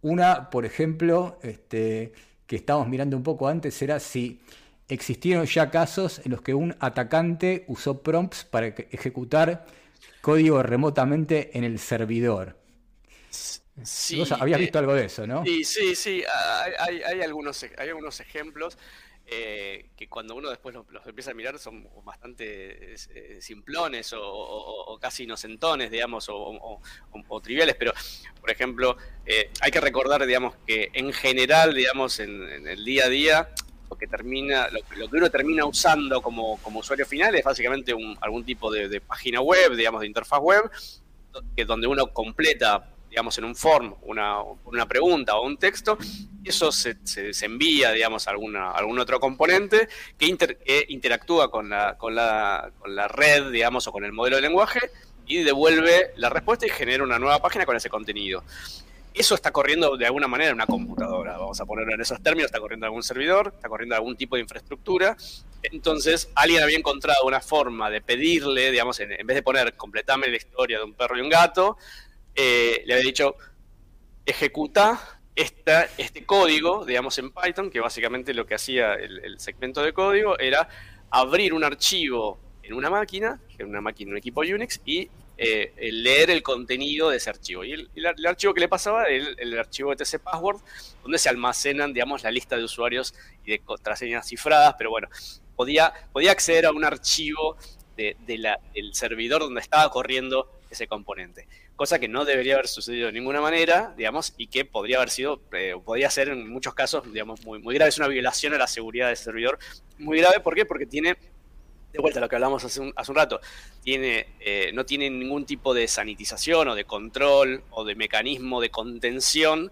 Speaker 1: Una, por ejemplo, este, que estábamos mirando un poco antes, era si existieron ya casos en los que un atacante usó prompts para ejecutar código remotamente en el servidor. Sí, Vos habías eh, visto algo de eso, ¿no?
Speaker 2: Sí, sí, sí. Hay, algunos, hay algunos ejemplos. Eh, que cuando uno después los, empieza a mirar son bastante eh, simplones o, casi inocentones, digamos, o, triviales, pero, por ejemplo, hay que recordar, digamos, que en general, digamos, en, el día a día, lo que termina, lo, que uno termina usando como, usuario final es básicamente algún tipo de, página web, digamos, de interfaz web, que donde uno completa digamos, en un form, una, una pregunta o un texto, y eso se, se, envía, digamos, a, alguna, algún otro componente que, que interactúa con la, con, la, con la red, digamos, o con el modelo de lenguaje, y devuelve la respuesta y genera una nueva página con ese contenido. Eso está corriendo de alguna manera en una computadora, vamos a ponerlo en esos términos, está corriendo en algún servidor, está corriendo algún tipo de infraestructura. Entonces, alguien había encontrado una forma de pedirle, digamos, en, en vez de poner completame la historia de un perro y un gato, eh, le había dicho, ejecuta este código, digamos, en Python, que básicamente lo que hacía el, segmento de código era abrir un archivo en una máquina, en una máquina, un equipo Unix, y eh, leer el contenido de ese archivo. Y el, archivo que le pasaba era el, archivo de TC Password, donde se almacenan, digamos, la lista de usuarios y de contraseñas cifradas, pero bueno, podía, podía acceder a un archivo de, del servidor donde estaba corriendo ese componente cosa que no debería haber sucedido de ninguna manera, digamos, y que podría haber sido, eh, podría ser en muchos casos, digamos, muy, muy grave. Es una violación a la seguridad del servidor muy grave. ¿Por qué? Porque tiene, de vuelta a lo que hablamos hace un, hace un rato, tiene, eh, no tiene ningún tipo de sanitización o de control o de mecanismo de contención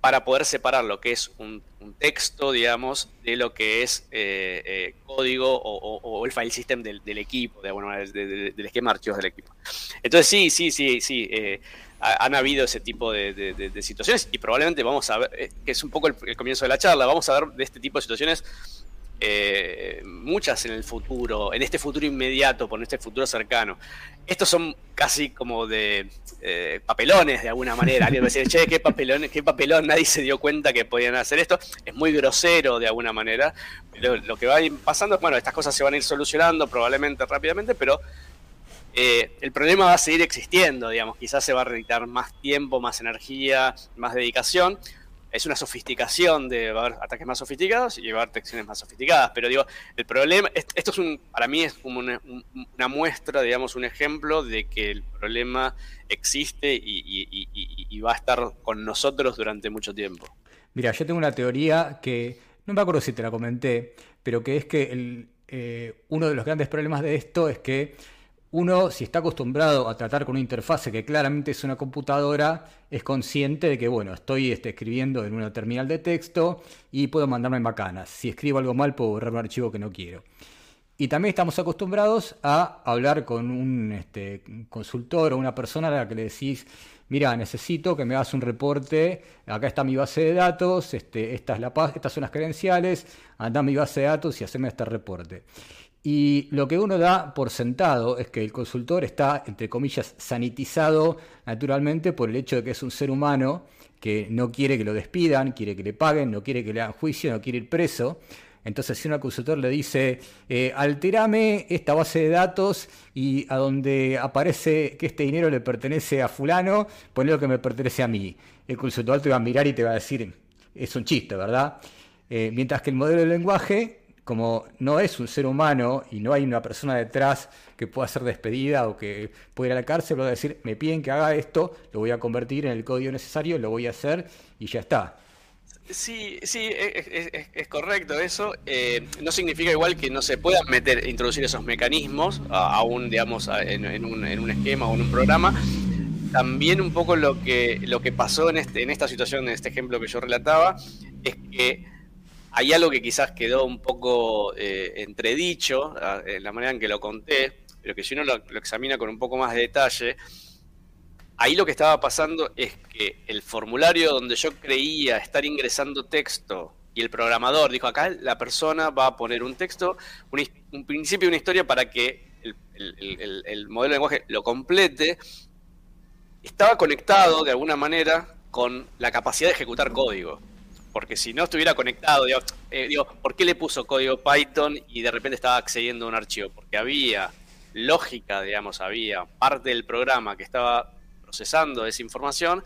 Speaker 2: para poder separar lo que es un, texto, digamos, de lo que es eh, eh, código o, el file system del, equipo, de, bueno, del esquema de archivos del equipo. Entonces sí, sí, sí, sí, han habido ese tipo de, situaciones y probablemente vamos a ver, que es un poco el, comienzo de la charla, vamos a ver de este tipo de situaciones eh, muchas en el futuro, en este futuro inmediato, por este futuro cercano. Estos son casi como de eh, papelones de alguna manera. Alguien me decía, che, qué papelón, qué papelón, nadie se dio cuenta que podían hacer esto. Es muy grosero de alguna manera. Lo que va a pasando, bueno, estas cosas se van a ir solucionando probablemente rápidamente, pero eh, el problema va a seguir existiendo, digamos. Quizás se va a necesitar más tiempo, más energía, más dedicación es una sofisticación de haber ataques más sofisticados y llevar texciones más sofisticadas. Pero digo, el problema, esto es un, para mí es como una, muestra, digamos, un ejemplo de que el problema existe y, va a estar con nosotros durante mucho tiempo.
Speaker 1: Mira, yo tengo una teoría que, no me acuerdo si te la comenté, pero que es que eh, uno de los grandes problemas de esto es que uno, si está acostumbrado a tratar con una interfase que claramente es una computadora, es consciente de que, bueno, estoy este, escribiendo en una terminal de texto y puedo mandarme bacanas. Si escribo algo mal, puedo borrar un archivo que no quiero. Y también estamos acostumbrados a hablar con un este, consultor o una persona a la que le decís, mira, necesito que me hagas un reporte, acá está mi base de datos, este, esta es la, estas son las credenciales, anda a mi base de datos y haceme este reporte. Y lo que uno da por sentado es que el consultor está, entre comillas, sanitizado naturalmente por el hecho de que es un ser humano que no quiere que lo despidan, quiere que le paguen, no quiere que le hagan juicio, no quiere ir preso. Entonces, si un consultor le dice, eh, alterame esta base de datos y a donde aparece que este dinero le pertenece a fulano, ponelo que me pertenece a mí. El consultor te va a mirar y te va a decir, es un chiste, ¿verdad? Eh, mientras que el modelo de lenguaje como no es un ser humano y no hay una persona detrás que pueda ser despedida o que pueda ir a la cárcel, va a decir, me piden que haga esto, lo voy a convertir en el código necesario, lo voy a hacer y ya está.
Speaker 2: Sí, sí, es, correcto eso. Eh, no significa igual que no se puedan meter, introducir esos mecanismos, aún, digamos, en, un, esquema o en un programa. También un poco lo que, lo que pasó en, este, en esta situación, en este ejemplo que yo relataba, es que hay algo que quizás quedó un poco eh, entredicho en la manera en que lo conté, pero que si uno lo, examina con un poco más de detalle, Ahí lo que estaba pasando es que el formulario donde yo creía estar ingresando texto y el programador dijo, acá la persona va a poner un texto, un, principio y una historia para que el, modelo de lenguaje lo complete, estaba conectado de alguna manera con la capacidad de ejecutar código. Porque si no estuviera conectado, eh, digo, ¿por qué le puso código Python y de repente estaba accediendo a un archivo? Porque había lógica, digamos, había parte del programa que estaba procesando esa información,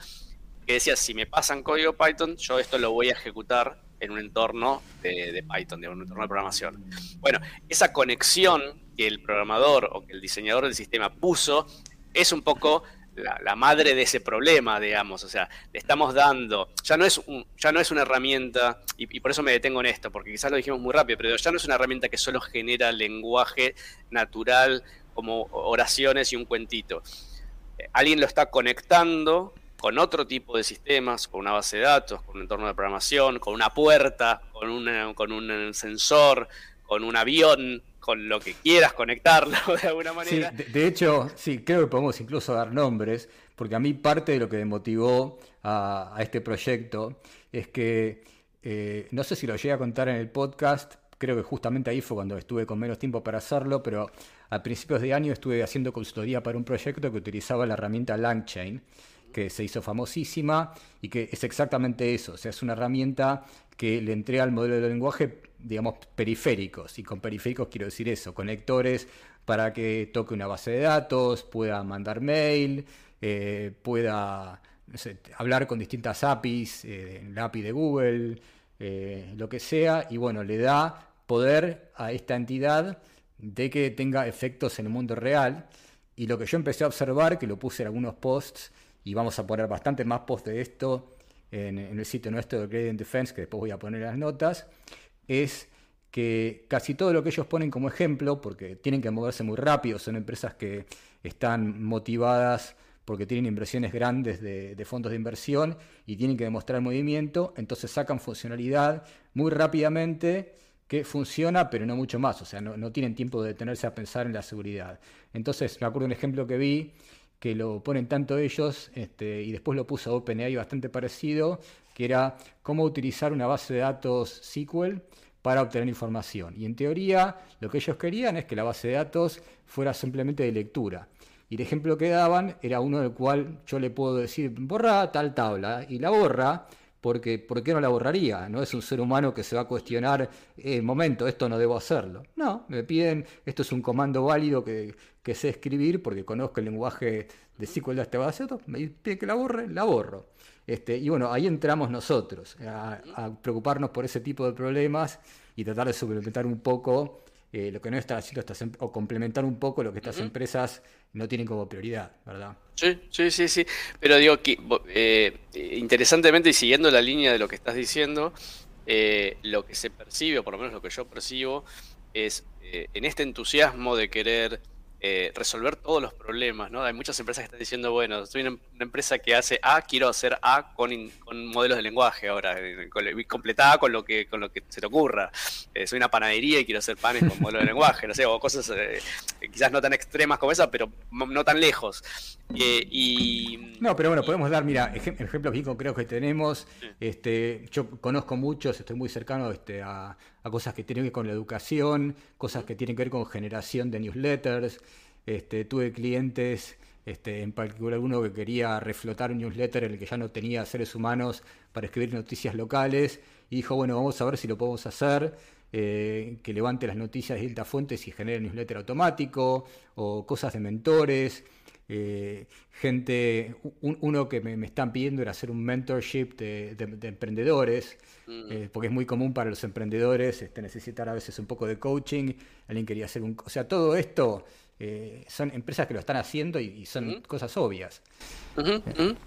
Speaker 2: que decía, si me pasan código Python, yo esto lo voy a ejecutar en un entorno de, Python, de un entorno de programación. Bueno, esa conexión que el programador o que el diseñador del sistema puso es un poco la, madre de ese problema, digamos. O sea, le estamos dando, ya no es, un, ya no es una herramienta, y, por eso me detengo en esto, porque quizás lo dijimos muy rápido, pero ya no es una herramienta que solo genera lenguaje natural como oraciones y un cuentito alguien lo está conectando con otro tipo de sistemas, con una base de datos, con un entorno de programación, con una puerta, con, con un sensor, con un avión, con lo que quieras conectarlo [LAUGHS] de alguna manera.
Speaker 1: Sí, de, hecho, sí, creo que podemos incluso dar nombres, porque a mí parte de lo que me motivó a, este proyecto es que, eh, no sé si lo llegué a contar en el podcast, creo que justamente ahí fue cuando estuve con menos tiempo para hacerlo, pero a principios de año estuve haciendo consultoría para un proyecto que utilizaba la herramienta LangChain, que se hizo famosísima y que es exactamente eso, o sea, es una herramienta que le entrega al modelo de lenguaje, digamos, periféricos, y con periféricos quiero decir eso, conectores para que toque una base de datos, pueda mandar mail, eh, pueda hablar con distintas APIs, eh, la API de Google, eh, lo que sea, y bueno, le da poder a esta entidad de que tenga efectos en el mundo real. Y lo que yo empecé a observar, que lo puse en algunos posts, y vamos a poner bastante más posts de esto en, el sitio nuestro de Gradient Defense, que después voy a poner las notas, es que casi todo lo que ellos ponen como ejemplo, porque tienen que moverse muy rápido, son empresas que están motivadas porque tienen inversiones grandes de, de, fondos de inversión y tienen que demostrar movimiento, entonces sacan funcionalidad muy rápidamente que funciona, pero no mucho más, o sea, no, tienen tiempo de detenerse a pensar en la seguridad. Entonces, me acuerdo un ejemplo que vi, que lo ponen tanto ellos, este, y después lo puso OpenAI bastante parecido, que era cómo utilizar una base de datos SQL para obtener información. Y en teoría, lo que ellos querían es que la base de datos fuera simplemente de lectura. Y el ejemplo que daban era uno del cual yo le puedo decir, borra tal tabla, y la borra, porque ¿por qué no la borraría? No es un ser humano que se va a cuestionar, eh, momento, esto no debo hacerlo. No, me piden, esto es un comando válido que, sé escribir porque conozco el lenguaje de SQL de este base me piden que la borre, la borro. Este, y bueno, ahí entramos nosotros, a, preocuparnos por ese tipo de problemas y tratar de suplementar un poco eh, lo que no está haciendo estas em, o complementar un poco lo que estas empresas no tienen como prioridad, ¿verdad?
Speaker 2: Sí, sí, sí, sí. Pero digo que eh, interesantemente y siguiendo la línea de lo que estás diciendo, eh, lo que se percibe, o por lo menos lo que yo percibo, es en este entusiasmo de querer eh, resolver todos los problemas, ¿no? Hay muchas empresas que están diciendo, bueno, soy una, empresa que hace A, quiero hacer A con, modelos de lenguaje ahora, eh, completada con lo que con lo que se te ocurra. Eh, soy una panadería y quiero hacer panes con modelos de lenguaje, no sé, o cosas quizás no tan extremas como esa, pero no tan lejos. y,
Speaker 1: no, pero bueno, podemos dar, mira, ejemplos bien concretos que tenemos. Este, yo conozco muchos, estoy muy cercano este, a, a cosas que tienen que ver con la educación, cosas que tienen que ver con generación de newsletters. Este, tuve clientes, este, en particular uno que quería reflotar un newsletter en el que ya no tenía seres humanos para escribir noticias locales y dijo, bueno, vamos a ver si lo podemos hacer. Eh, que levante las noticias de distintas fuentes y genere newsletter automático, o cosas de mentores, eh, gente, uno que me, están pidiendo era hacer un mentorship de, emprendedores, mm. eh, porque es muy común para los emprendedores este, necesitar a veces un poco de coaching, alguien quería hacer un... O sea, todo esto eh, son empresas que lo están haciendo y, son cosas obvias.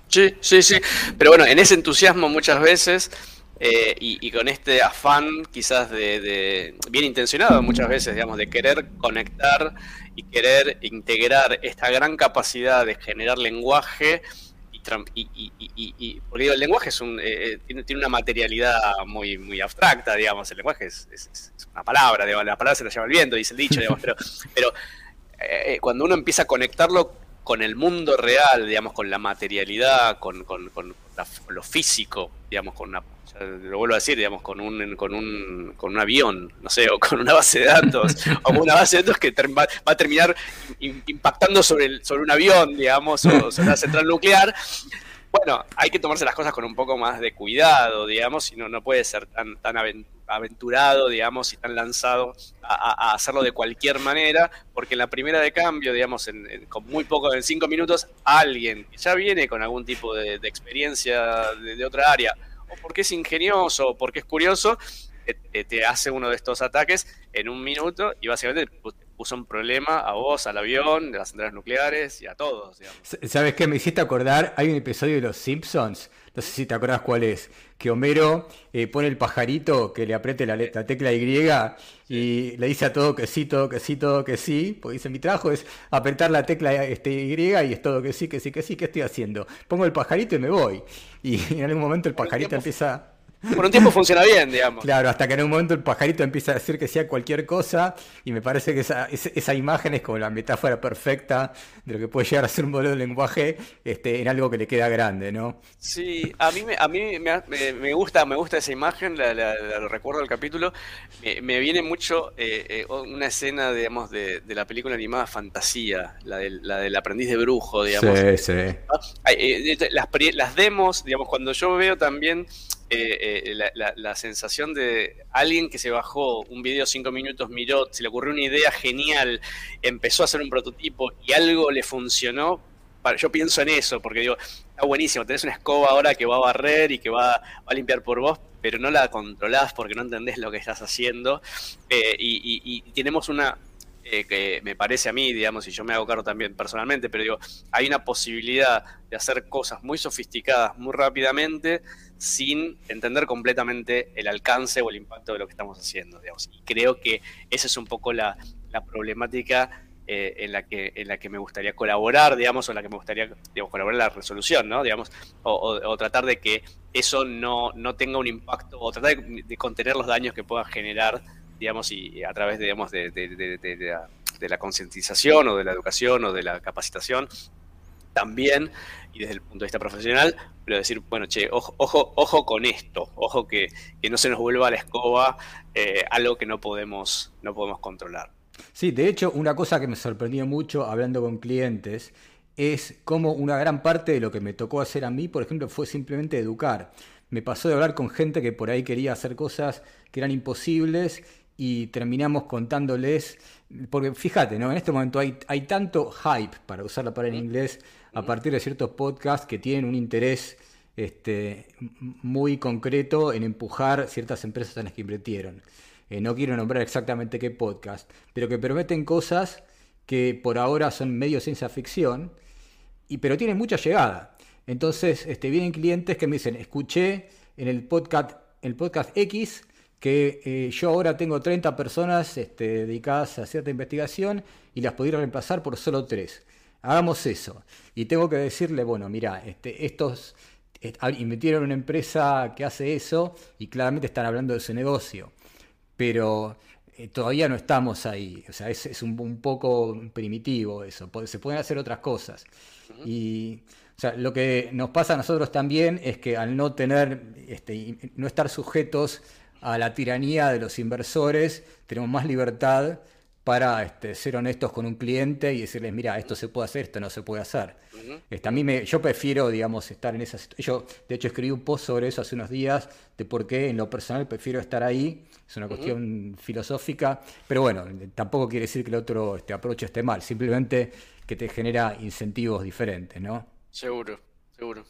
Speaker 2: Sí, sí, sí. Pero bueno, en ese entusiasmo muchas veces eh, y, con este afán quizás de, bien intencionado muchas veces, digamos, de querer conectar y querer integrar esta gran capacidad de generar lenguaje y, porque el lenguaje es un, eh, eh, tiene, una materialidad muy, muy abstracta, digamos, el lenguaje es, una palabra, la palabra se la lleva el viento, dice el dicho, digamos, pero, pero cuando uno empieza a conectarlo con el mundo real, digamos, con la materialidad, con, con, con lo físico, digamos, con una lo vuelvo a decir, digamos, con un, con un, con un avión, no sé, o con una base de datos, o con una base de datos que va, a terminar impactando sobre, el, sobre un avión, digamos, o sobre una central nuclear. Bueno, hay que tomarse las cosas con un poco más de cuidado, digamos, y no, no puede ser tan, tan aventurado, digamos, y tan lanzado a, hacerlo de cualquier manera, porque en la primera de cambio, digamos, en, con muy poco, en cinco minutos, alguien que ya viene con algún tipo de, experiencia de otra área, porque es ingenioso, o porque es curioso, te, hace uno de estos ataques en un minuto y básicamente puso un problema a vos, al avión, a las centrales nucleares y a todos.
Speaker 1: ¿Sabes qué? Me hiciste acordar, hay un episodio de Los Simpsons, no sé si te acordás cuál es, que Homero eh, pone el pajarito que le apriete la, tecla Y y le dice a todo que sí, todo que sí, todo que sí, porque dice, mi trabajo es apretar la tecla este, Y y es todo que sí, que sí, que sí, ¿qué estoy haciendo? Pongo el pajarito y me voy. Y en algún momento el pajarito empieza
Speaker 2: por un tiempo funciona bien, digamos.
Speaker 1: Claro, hasta que en un momento el pajarito empieza a decir que sea cualquier cosa y me parece que esa, esa imagen es como la metáfora perfecta de lo que puede llegar a ser un modelo de lenguaje este, en algo que le queda grande, ¿no?
Speaker 2: Sí, a mí me, a mí me, gusta, me gusta esa imagen, la, recuerdo del capítulo. Me, viene mucho eh, eh, una escena, digamos, de, la película animada Fantasía, la del, la del aprendiz de brujo, digamos. Sí, sí. Eh, las, las demos, digamos, cuando yo veo también eh, eh, la, sensación de alguien que se bajó un video cinco minutos, miró, se le ocurrió una idea genial, empezó a hacer un prototipo y algo le funcionó. Yo pienso en eso, porque digo, está buenísimo, tenés una escoba ahora que va a barrer y que va, a limpiar por vos, pero no la controlás porque no entendés lo que estás haciendo. Eh, y, tenemos una, que me parece a mí, digamos, y yo me hago cargo también personalmente, pero digo, hay una posibilidad de hacer cosas muy sofisticadas muy rápidamente sin entender completamente el alcance o el impacto de lo que estamos haciendo. Digamos. Y creo que esa es un poco la, problemática eh, en, la que, en la que me gustaría colaborar, digamos, o en la que me gustaría digamos, colaborar en la resolución, ¿no? Digamos, o, tratar de que eso no, no, tenga un impacto, o tratar de, contener los daños que pueda generar, digamos, y, a través, digamos, de, de la concientización o de la educación o de la capacitación también y desde el punto de vista profesional, pero decir, bueno, che, ojo, ojo, ojo con esto, ojo que, no se nos vuelva a la escoba eh, algo que no podemos, no podemos controlar.
Speaker 1: Sí, de hecho, una cosa que me sorprendió mucho hablando con clientes es cómo una gran parte de lo que me tocó hacer a mí, por ejemplo, fue simplemente educar. Me pasó de hablar con gente que por ahí quería hacer cosas que eran imposibles y terminamos contándoles, porque fíjate, ¿no? En este momento hay, hay tanto hype, para usar la palabra en inglés, a partir de ciertos podcasts que tienen un interés este, muy concreto en empujar ciertas empresas en las que invirtieron. Eh, no quiero nombrar exactamente qué podcast, pero que permiten cosas que por ahora son medio ciencia ficción, y, pero tienen mucha llegada. Entonces este, vienen clientes que me dicen, escuché en el podcast, el podcast X que eh, yo ahora tengo 30 personas este, dedicadas a cierta investigación y las podría reemplazar por solo 3 hagamos eso. Y tengo que decirle, bueno, mira, este, estos invirtieron en una empresa que hace eso y claramente están hablando de su negocio, pero eh, todavía no estamos ahí, o sea, es, un, poco primitivo eso, se pueden hacer otras cosas. Y o sea, lo que nos pasa a nosotros también es que al no tener, este, no estar sujetos a la tiranía de los inversores, tenemos más libertad para este, ser honestos con un cliente y decirles, mira, esto se puede hacer, esto no se puede hacer. este, a mí me, yo prefiero, digamos, estar en esa situación. Yo, de hecho, escribí un post sobre eso hace unos días, de por qué en lo personal prefiero estar ahí. Es una cuestión filosófica, pero bueno, tampoco quiere decir que el otro este, approach esté mal, simplemente que te genera incentivos diferentes, ¿no?
Speaker 2: Seguro, seguro.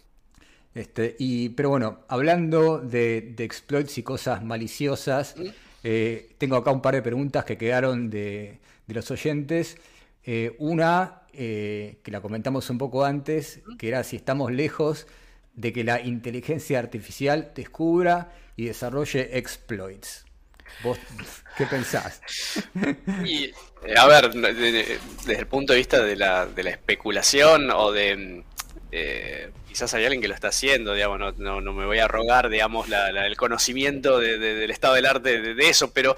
Speaker 1: Este, y, pero bueno, hablando de, exploits y cosas maliciosas, eh, tengo acá un par de preguntas que quedaron de, los oyentes. Eh, una, eh, que la comentamos un poco antes, que era si estamos lejos de que la inteligencia artificial descubra y desarrolle exploits. ¿Vos qué pensás? [LAUGHS]
Speaker 2: A ver, desde el punto de vista de la, de la especulación o de... Eh, quizás hay alguien que lo está haciendo, digamos, no, me voy a rogar, digamos, el conocimiento del estado del arte de, eso, pero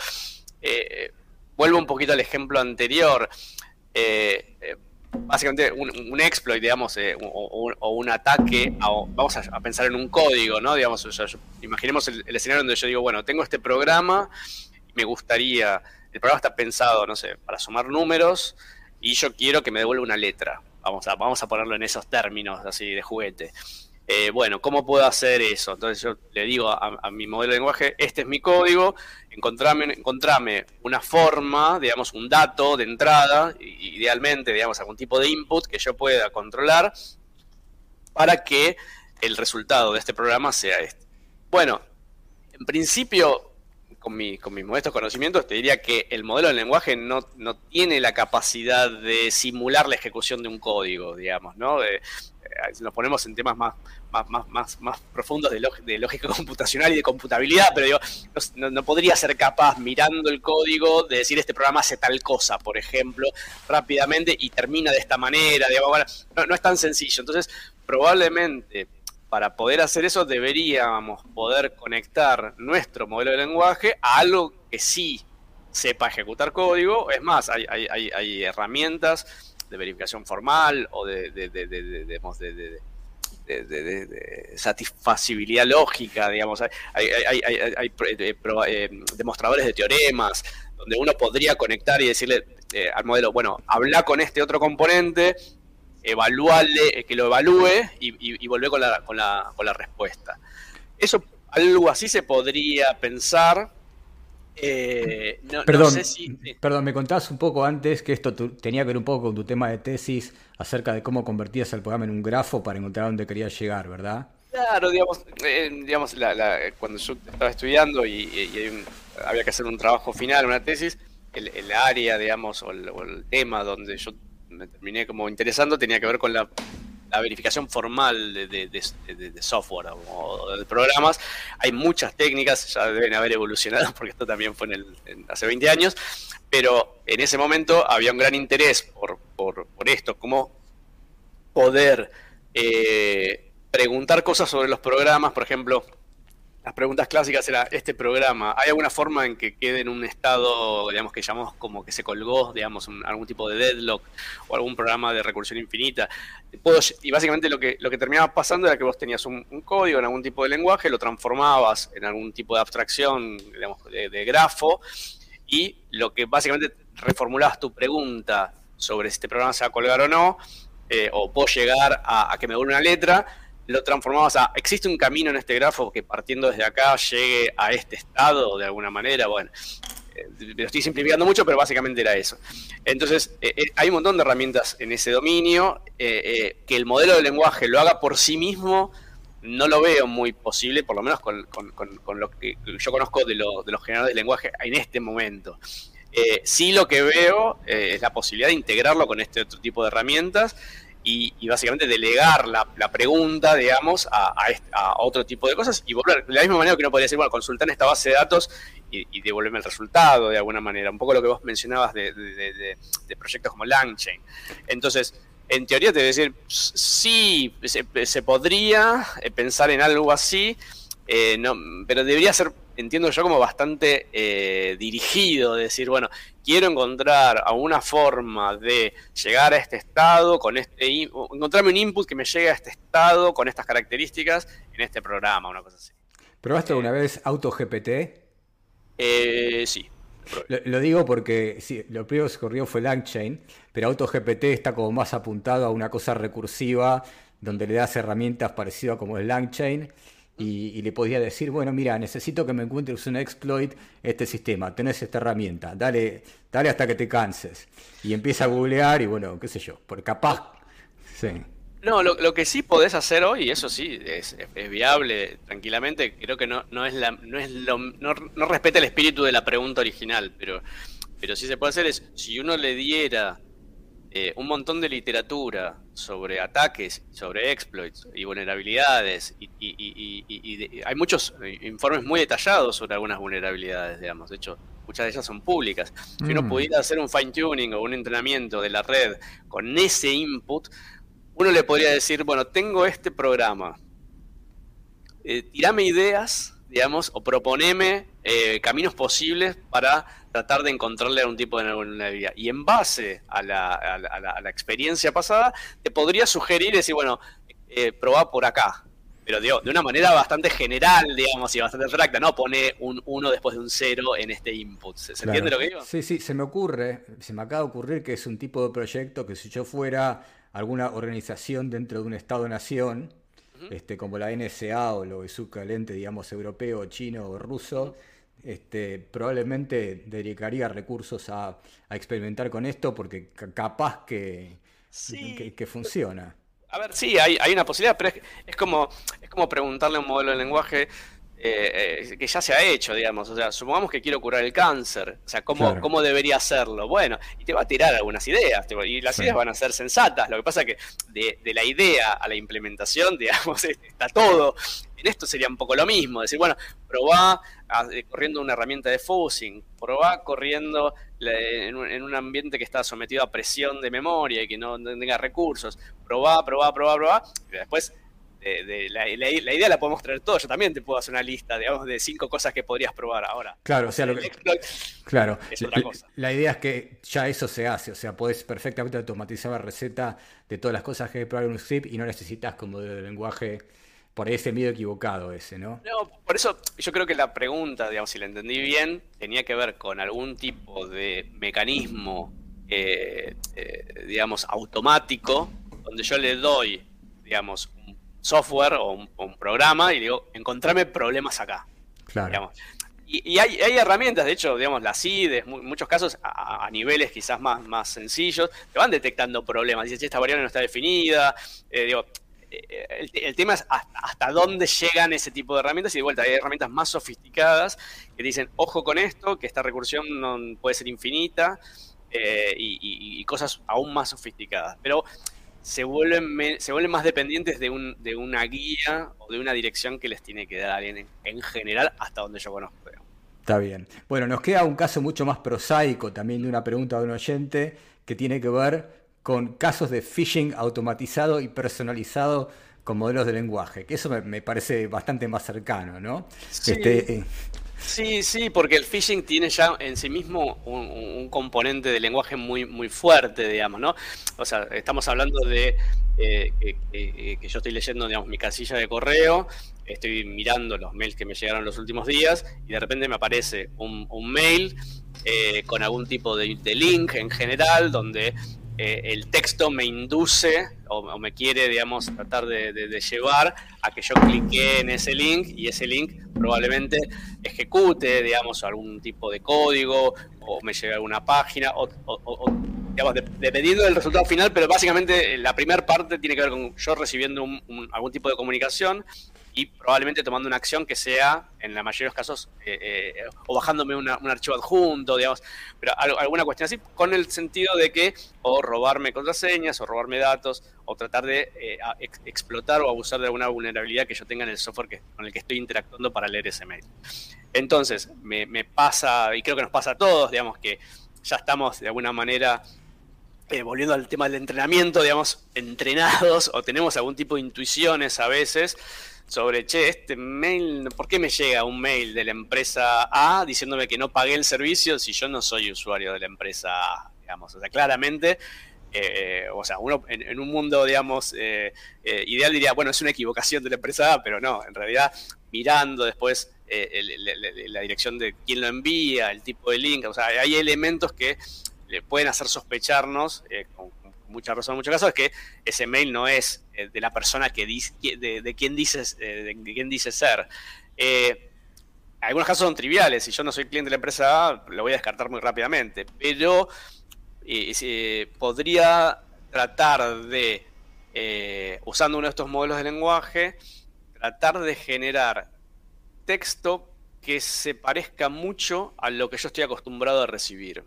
Speaker 2: eh, vuelvo un poquito al ejemplo anterior. básicamente un, exploit, digamos, o, un ataque, vamos a, pensar en un código, ¿no? Digamos, imaginemos el, el, escenario donde yo digo, bueno, tengo este programa, me gustaría el programa está pensado, no sé, para sumar números y yo quiero que me devuelva una letra. Vamos a, vamos a ponerlo en esos términos así de juguete. Eh, bueno, ¿cómo puedo hacer eso? Entonces yo le digo a, mi modelo de lenguaje, este es mi código, encontrame, encontrame una forma, digamos, un dato de entrada, idealmente, digamos, algún tipo de input que yo pueda controlar para que el resultado de este programa sea este. Bueno, en principio con, mi, con mis modestos conocimientos, te diría que el modelo del lenguaje no, no tiene la capacidad de simular la ejecución de un código, digamos, ¿no? Eh, nos ponemos en temas más, más, más, más, profundos de, de, lógica [LAUGHS] computacional y de computabilidad, pero digo, no, podría ser capaz, mirando el código, de decir este programa hace tal cosa, por ejemplo, rápidamente y termina de esta manera, digamos, no, no es tan sencillo. Entonces, probablemente para poder hacer eso deberíamos poder conectar nuestro modelo de lenguaje a algo que sí sepa ejecutar código. Es más, hay, herramientas de verificación formal o de, satisfacibilidad lógica, digamos, hay, hay, hay, demostradores de teoremas, donde uno podría conectar y decirle al modelo, bueno, habla con este otro componente evaluarle, eh, que lo evalúe y, y, volver con la, con, la, con la respuesta. Eso, algo así se podría pensar.
Speaker 1: Eh, perdón, perdón, me contabas un poco antes que esto tenía que ver un poco con tu tema de tesis acerca de cómo convertías el programa en un grafo para encontrar dónde querías llegar, ¿verdad?
Speaker 2: Claro, digamos, eh, digamos cuando yo estaba estudiando y, había que hacer un trabajo final, una tesis, el, área, digamos, o el, tema donde yo me terminé como interesando tenía que ver con la, verificación formal de, software o de programas. Hay muchas técnicas, ya deben haber evolucionado [LAUGHS] porque esto también fue en hace 20 años, pero en ese momento había un gran interés por, por, esto, cómo poder eh, preguntar cosas sobre los programas, por ejemplo, las preguntas clásicas era este programa, ¿hay alguna forma en que quede en un estado, digamos, que llamamos como que se colgó, digamos, algún tipo de deadlock o algún programa de recursión infinita? y básicamente lo que, lo que terminaba pasando era que vos tenías un, código en algún tipo de lenguaje, lo transformabas en algún tipo de abstracción, digamos, de, grafo, y lo que básicamente reformulabas tu pregunta sobre si este programa se va a colgar o no, eh, o puedo llegar a, que me vuelva una letra, lo transformamos a, ¿existe un camino en este grafo que partiendo desde acá llegue a este estado de alguna manera? Bueno, eh, lo estoy simplificando mucho, pero básicamente era eso. Entonces, eh, eh, hay un montón de herramientas en ese dominio, que el modelo de lenguaje lo haga por sí mismo, no lo veo muy posible, por lo menos con, lo que yo conozco de, de los generadores de lenguaje en este momento. sí lo que veo es la posibilidad de integrarlo con este otro tipo de herramientas y, básicamente delegar la, pregunta, digamos, a, otro tipo de cosas y volver, de la misma manera que uno podría decir, bueno, consultar esta base de datos y, devolverme el resultado de alguna manera, un poco lo que vos mencionabas de, proyectos como LangChain. Entonces, en teoría te voy a decir, sí, se, podría eh, pensar en algo así, eh, pero debería ser entiendo yo como bastante eh, dirigido, decir, bueno, quiero encontrar alguna forma de llegar a este estado, con este encontrarme un input que me llegue a este estado con estas características en este programa, una cosa así.
Speaker 1: ¿Probaste alguna vez AutoGPT?
Speaker 2: Eh, sí.
Speaker 1: Lo, digo porque sí, lo primero que se corrió fue LangChain, pero AutoGPT está como más apuntado a una cosa recursiva, donde le das herramientas parecidas como el LangChain y, le podía decir, bueno, mira, necesito que me encuentres un exploit este sistema, tenés esta herramienta, dale, dale hasta que te canses. Y empieza a googlear y bueno, qué sé yo, por capaz. Sí.
Speaker 2: No, lo, que sí podés hacer hoy, eso sí, es, viable tranquilamente, creo que no, no es la, no es lo, no, respeta el espíritu de la pregunta original, pero, pero sí se puede hacer es, si uno le diera eh, un montón de literatura sobre ataques, sobre exploits y vulnerabilidades. Y, hay muchos informes muy detallados sobre algunas vulnerabilidades, digamos. De hecho, muchas de ellas son públicas. Si uno mm. pudiera hacer un fine tuning o un entrenamiento de la red con ese input, uno le podría decir, bueno, tengo este programa, eh, tirame ideas, digamos, o proponeme eh, caminos posibles para tratar de encontrarle algún tipo de vulnerabilidad. Y en base a la, experiencia pasada, te podría sugerir decir, bueno, eh, probá por acá. Pero digo, de una manera bastante general, digamos, y bastante abstracta, no pone un 1 después de un 0 en este input. ¿Se, entiende lo que digo?
Speaker 1: Sí, sí, se me ocurre, se me acaba de ocurrir que es un tipo de proyecto que si yo fuera alguna organización dentro de un Estado-nación, este, como la NSA o lo equivalente, digamos, europeo, chino o ruso, este, probablemente dedicaría recursos a, experimentar con esto porque capaz que, que, funciona.
Speaker 2: A ver, sí, hay, hay una posibilidad, pero es, como, es como preguntarle a un modelo de lenguaje eh, eh, que ya se ha hecho, digamos. O sea, supongamos que quiero curar el cáncer. O sea, ¿cómo, ¿cómo debería hacerlo? Bueno, y te va a tirar algunas ideas. y las ideas van a ser sensatas. Lo que pasa es que de, la idea a la implementación, [LAUGHS] digamos, está todo. En esto sería un poco lo mismo. Decir, bueno, probá eh, corriendo una herramienta de fuzzing. Probá corriendo en un, ambiente que está sometido a presión de memoria y que no, tenga recursos. Probá, probá, probá, probá. Y después la, idea la podemos traer todos. Yo también te puedo hacer una lista, digamos, de cinco cosas que podrías probar ahora.
Speaker 1: Claro, o sea, lo que, claro, la, idea es que ya eso se hace, o sea, puedes perfectamente automatizar la receta de todas las cosas que hay que probar en un script y no necesitas como de lenguaje por ese miedo equivocado ese, ¿no?
Speaker 2: No, por eso yo creo que la pregunta, digamos, si la entendí bien, tenía que ver con algún tipo de mecanismo, eh, eh, digamos, automático, donde yo le doy, digamos, software o un, programa y digo, encontrame problemas acá. Claro. Y, hay, herramientas, de hecho, digamos, las CIDES, en muchos casos, a, niveles quizás más, más sencillos, te van detectando problemas. Dices, esta variable no está definida. Eh, digo, eh, el, tema es hasta, dónde llegan ese tipo de herramientas y de vuelta hay herramientas más sofisticadas que dicen, ojo con esto, que esta recursión no puede ser infinita eh, y, y, cosas aún más sofisticadas. Pero se vuelven, se vuelven más dependientes de, un, de una guía o de una dirección que les tiene que dar alguien en, general, hasta donde yo conozco.
Speaker 1: Está bien. Bueno, nos queda un caso mucho más prosaico también de una pregunta de un oyente que tiene que ver con casos de phishing automatizado y personalizado con modelos de lenguaje, que eso me, parece bastante más cercano, ¿no?
Speaker 2: Este, eh, Sí, sí, porque el phishing tiene ya en sí mismo un, componente de lenguaje muy, muy fuerte, digamos, ¿no? O sea, estamos hablando de eh, que, yo estoy leyendo, digamos, mi casilla de correo, estoy mirando los mails que me llegaron los últimos días y de repente me aparece un, mail eh, con algún tipo de, link en general donde eh, el texto me induce o, me quiere, digamos, tratar de, llevar a que yo clique en ese link y ese link probablemente ejecute, digamos, algún tipo de código o me lleve a alguna página o, digamos, dependiendo del resultado final, pero básicamente la primera parte tiene que ver con yo recibiendo algún tipo de comunicación y probablemente tomando una acción que sea, en la mayoría de los casos, eh, eh, o bajándome un archivo adjunto, digamos, pero alguna cuestión así, con el sentido de que o robarme contraseñas, o robarme datos, o tratar de eh, explotar o abusar de alguna vulnerabilidad que yo tenga en el software con el que estoy interactuando para leer ese mail. Entonces, me pasa, y creo que nos pasa a todos, digamos, que ya estamos de alguna manera volviendo al tema del entrenamiento, digamos, entrenados o tenemos algún tipo de intuiciones a veces sobre, che, este mail, ¿por qué me llega un mail de la empresa A diciéndome que no pagué el servicio si yo no soy usuario de la empresa A? Digamos, o sea, claramente, eh, o sea, uno en, un mundo, digamos, eh, eh, ideal diría, bueno, es una equivocación de la empresa A, pero no, en realidad, mirando después la dirección de quién lo envía, el tipo de link, o sea, hay elementos que le pueden hacer sospecharnos con, mucha razón en muchos casos, es que ese mail no es eh, de la persona que dice, de, quien dices, eh, de, quien dice ser. Eh, algunos casos son triviales, si yo no soy cliente de la empresa A, lo voy a descartar muy rápidamente, pero podría tratar de, usando uno de estos modelos de lenguaje, tratar de generar texto que se parezca mucho a lo que yo estoy acostumbrado a recibir.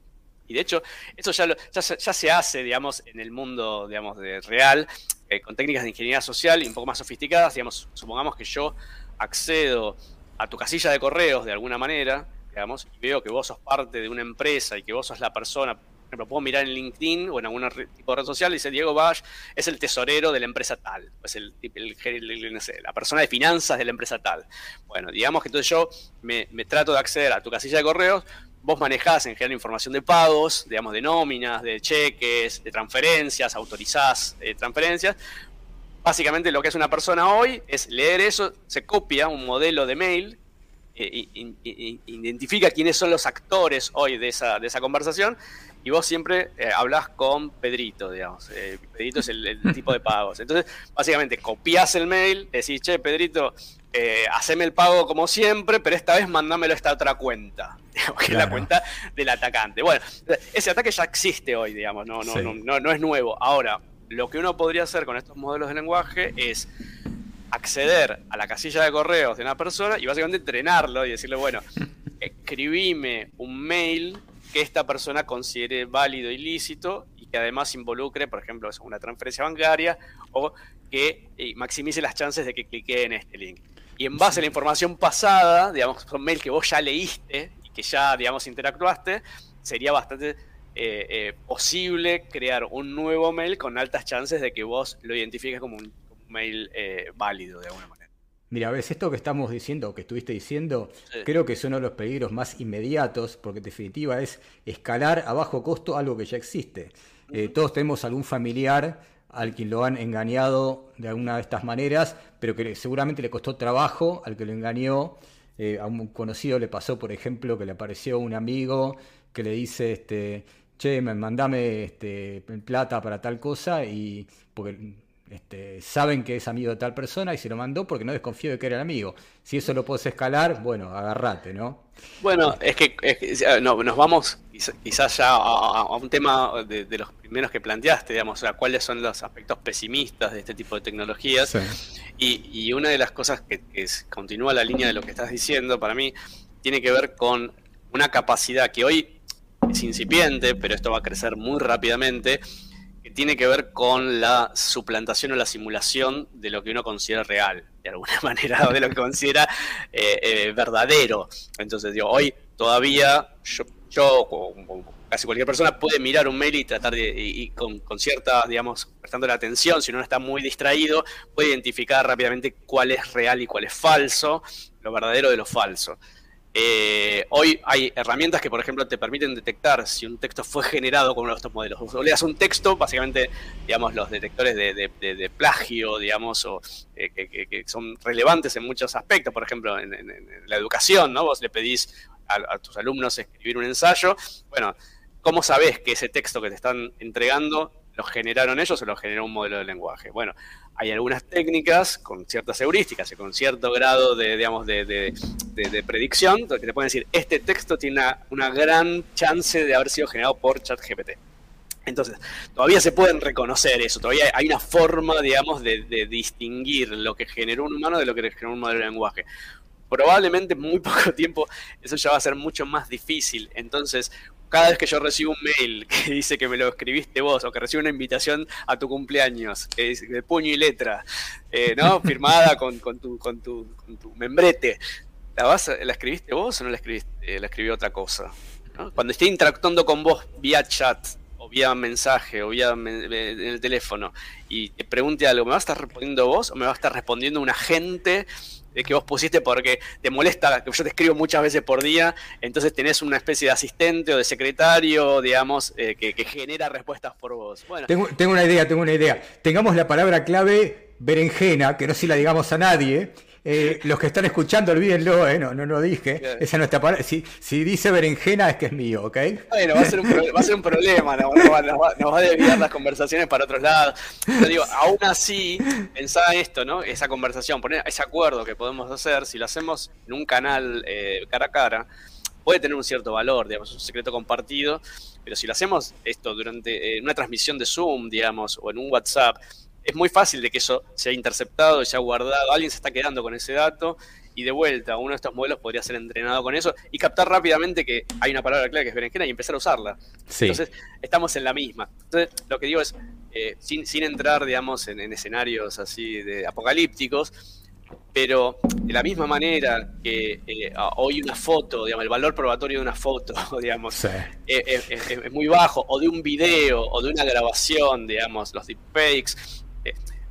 Speaker 2: Y de hecho, eso ya, ya, se hace, digamos, en el mundo, digamos, de real, eh, con técnicas de ingeniería social y un poco más sofisticadas. Digamos, supongamos que yo accedo a tu casilla de correos de alguna manera, digamos, y veo que vos sos parte de una empresa y que vos sos la persona, por ejemplo, puedo mirar en LinkedIn o en algún tipo de red social y dice Diego Bash es el tesorero de la empresa tal, es el, la persona de finanzas de la empresa tal. Bueno, digamos que entonces yo me trato de acceder a tu casilla de correos, vos manejás en general información de pagos, digamos, de nóminas, de cheques, de transferencias, autorizás eh, transferencias. Básicamente lo que es una persona hoy es leer eso, se copia un modelo de mail, e, identifica quiénes son los actores hoy de esa, de esa conversación y vos siempre eh, hablas con Pedrito, digamos. Pedrito es el, tipo de pagos. Entonces, básicamente, copias el mail, decís, che, Pedrito, eh, haceme el pago como siempre, pero esta vez mandámelo a esta otra cuenta, [LAUGHS] que es la cuenta del atacante. Bueno, ese ataque ya existe hoy, digamos, no, no, no, no, es nuevo. Ahora, lo que uno podría hacer con estos modelos de lenguaje es acceder a la casilla de correos de una persona y básicamente entrenarlo y decirle, bueno, [LAUGHS] escribime un mail que esta persona considere válido y lícito y que además involucre, por ejemplo, una transferencia bancaria o que maximice las chances de que clique en este link. Y en base a la información pasada, digamos, un mail que vos ya leíste y que ya, digamos, interactuaste, sería bastante eh, eh, posible crear un nuevo mail con altas chances de que vos lo identifiques como un, mail válido de alguna manera.
Speaker 1: Mira, ves, esto que estamos diciendo, que estuviste diciendo, creo que es uno de los peligros más inmediatos, porque en definitiva es escalar a bajo costo algo que ya existe. todos tenemos algún familiar al quien lo han engañado de alguna de estas maneras, pero que seguramente le costó trabajo al que lo engañó. Eh, a un conocido le pasó, por ejemplo, que le apareció un amigo que le dice, este, che, mandame este, plata para tal cosa, y porque este, saben que es amigo de tal persona y se lo mandó porque no desconfío de que era el amigo. Si eso lo puedes escalar, bueno, agarrate, ¿no?
Speaker 2: Bueno, es que, no, nos vamos quizás ya a, un tema de, los primeros que planteaste, digamos, o sea, cuáles son los aspectos pesimistas de este tipo de tecnologías. Y, una de las cosas que, que continúa la línea de lo que estás diciendo, para mí, tiene que ver con una capacidad que hoy es incipiente, pero esto va a crecer muy rápidamente, tiene que ver con la suplantación o la simulación de lo que uno considera real, de alguna [LAUGHS] manera, o de lo que considera eh, eh, verdadero. Entonces, digo, hoy todavía yo, yo casi cualquier persona puede mirar un mail y tratar de, y, con, con, cierta, digamos, prestando la atención, si uno no está muy distraído, puede identificar rápidamente cuál es real y cuál es falso, lo verdadero de lo falso. Eh, hoy hay herramientas que, por ejemplo, te permiten detectar si un texto fue generado con uno de estos modelos. O leas un texto, básicamente, digamos, los detectores de, plagio, digamos, o, eh, que, son relevantes en muchos aspectos. Por ejemplo, en, la educación, ¿no? Vos le pedís a, tus alumnos escribir un ensayo. Bueno, ¿cómo sabés que ese texto que te están entregando lo generaron ellos o lo generó un modelo de lenguaje? Bueno, hay algunas técnicas con ciertas heurísticas y con cierto grado de, digamos, de, predicción que te pueden decir, este texto tiene una, gran chance de haber sido generado por ChatGPT. Entonces, todavía se pueden reconocer eso, todavía hay una forma, digamos, de, distinguir lo que generó un humano de lo que generó un modelo de lenguaje. Probablemente en muy [LAUGHS] poco tiempo eso ya va a ser mucho más difícil. Entonces, cada vez que yo recibo un mail [LAUGHS] que dice que me lo escribiste vos o que recibo una invitación a tu cumpleaños, que es de puño y letra, eh, ¿no? [LAUGHS] Firmada con, tu, con, tu, membrete, ¿la, vas, ¿la escribiste vos o no la escribiste? Eh, la escribió otra cosa. Cuando esté interactuando con vos vía chat o vía mensaje o vía en el teléfono y te pregunte algo, ¿me va a estar respondiendo vos o me va a estar respondiendo un agente? Que vos pusiste porque te molesta, que yo te escribo muchas veces por día, entonces tenés una especie de asistente o de secretario, digamos, eh, que, genera respuestas por vos.
Speaker 1: Bueno. Tengo, tengo una idea, tengo una idea. Tengamos la palabra clave berenjena, que no si la digamos a nadie, eh, los que están escuchando, olvídenlo, eh, no, no lo dije. Esa no está para... si, si dice berenjena es que es mío, ¿ok?
Speaker 2: Bueno, va a ser un, va a ser un problema, nos, va, a desviar las conversaciones para otros lados. Pero digo, aún así, pensá esto, ¿no? Esa conversación, poner ese acuerdo que podemos hacer, si lo hacemos en un canal eh, cara a cara, puede tener un cierto valor, digamos, un secreto compartido, pero si lo hacemos esto durante una transmisión de Zoom, digamos, o en un WhatsApp, es muy fácil de que eso sea interceptado, sea guardado, alguien se está quedando con ese dato y de vuelta, uno de estos modelos podría ser entrenado con eso y captar rápidamente que hay una palabra clave que es berenjena y empezar a usarla. Entonces, estamos en la misma. Entonces, lo que digo es, eh, sin, entrar, digamos, en, escenarios así de apocalípticos, pero de la misma manera que eh, hoy una foto, digamos, el valor probatorio de una foto, [LAUGHS] digamos, es, muy bajo, o de un video, o de una grabación, digamos, los deepfakes,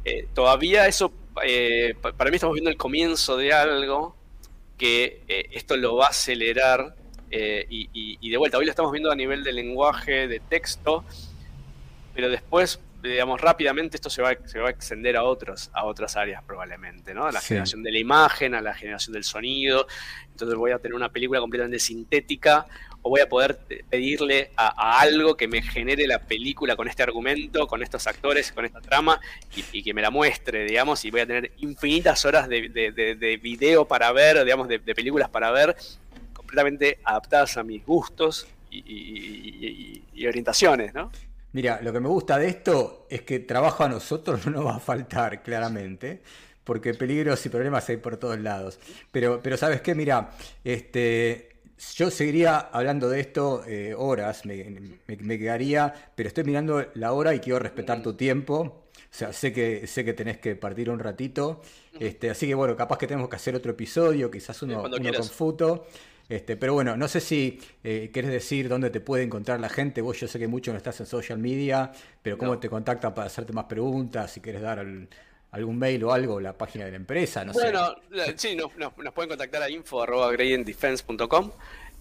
Speaker 2: eh, todavía eso, para mí estamos viendo el comienzo de algo que esto lo va a acelerar y, y de vuelta, hoy lo estamos viendo a nivel de lenguaje, de texto, pero después digamos, rápidamente esto se va, se va a extender a, otros, a otras áreas probablemente, ¿no? A la generación de la imagen, a la generación del sonido. Entonces voy a tener una película completamente sintética o voy a poder pedirle a, algo que me genere la película con este argumento, con estos actores, con esta trama y, que me la muestre, digamos, y voy a tener infinitas horas de, de, video para ver, digamos, de, películas para ver, completamente adaptadas a mis gustos y, y orientaciones, ¿no?
Speaker 1: Mira, lo que me gusta de esto es que trabajo a nosotros no nos va a faltar, claramente, porque peligros y problemas hay por todos lados. Pero, pero ¿sabes qué? Mira, este, yo seguiría hablando de esto eh, horas, me, quedaría, pero estoy mirando la hora y quiero respetar tu tiempo. O sea, sé que, sé que tenés que partir un ratito. Este, así que bueno, capaz que tenemos que hacer otro episodio, quizás uno, uno con Futo. Este, pero bueno, no sé si eh, quieres decir dónde te puede encontrar la gente. Vos yo sé que mucho no estás en social media, pero cómo te contacta para hacerte más preguntas, si quieres dar algún mail o algo, la página de la empresa, no
Speaker 2: bueno, eh, sí, nos, pueden contactar a info.gradientdefense.com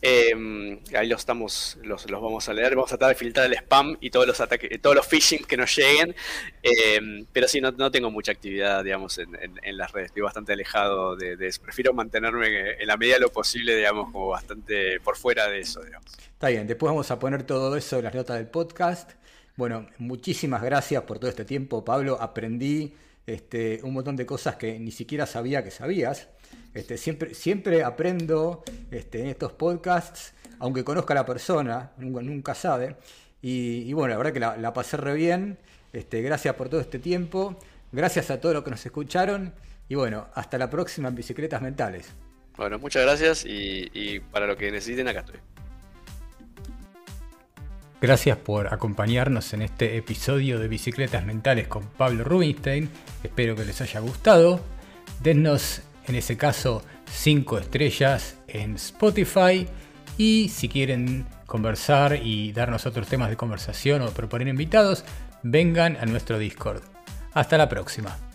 Speaker 2: Em, ahí los estamos, los, los, vamos a leer, vamos a tratar de filtrar el spam y todos los ataques, todos los phishing que nos lleguen. Em, pero sí, no, no, tengo mucha actividad, digamos, en, en, las redes. Estoy bastante alejado de, eso. Prefiero mantenerme en la medida de lo posible, digamos, como bastante por fuera de eso, digamos.
Speaker 1: Está bien, después vamos a poner todo eso en las notas del podcast. Bueno, muchísimas gracias por todo este tiempo, Pablo. Aprendí este, un montón de cosas que ni siquiera sabía que sabías. Este, siempre, siempre aprendo este, en estos podcasts, aunque conozca a la persona, nunca, sabe. Y, bueno, la verdad que la, pasé re bien. Este, gracias por todo este tiempo. Gracias a todos los que nos escucharon. Y bueno, hasta la próxima en Bicicletas Mentales.
Speaker 2: Bueno, muchas gracias y, para lo que necesiten acá estoy.
Speaker 1: Gracias por acompañarnos en este episodio de Bicicletas Mentales con Pablo Rubinstein. Espero que les haya gustado. Denos en ese caso 5 estrellas en Spotify y si quieren conversar y darnos otros temas de conversación o proponer invitados, vengan a nuestro Discord. Hasta la próxima.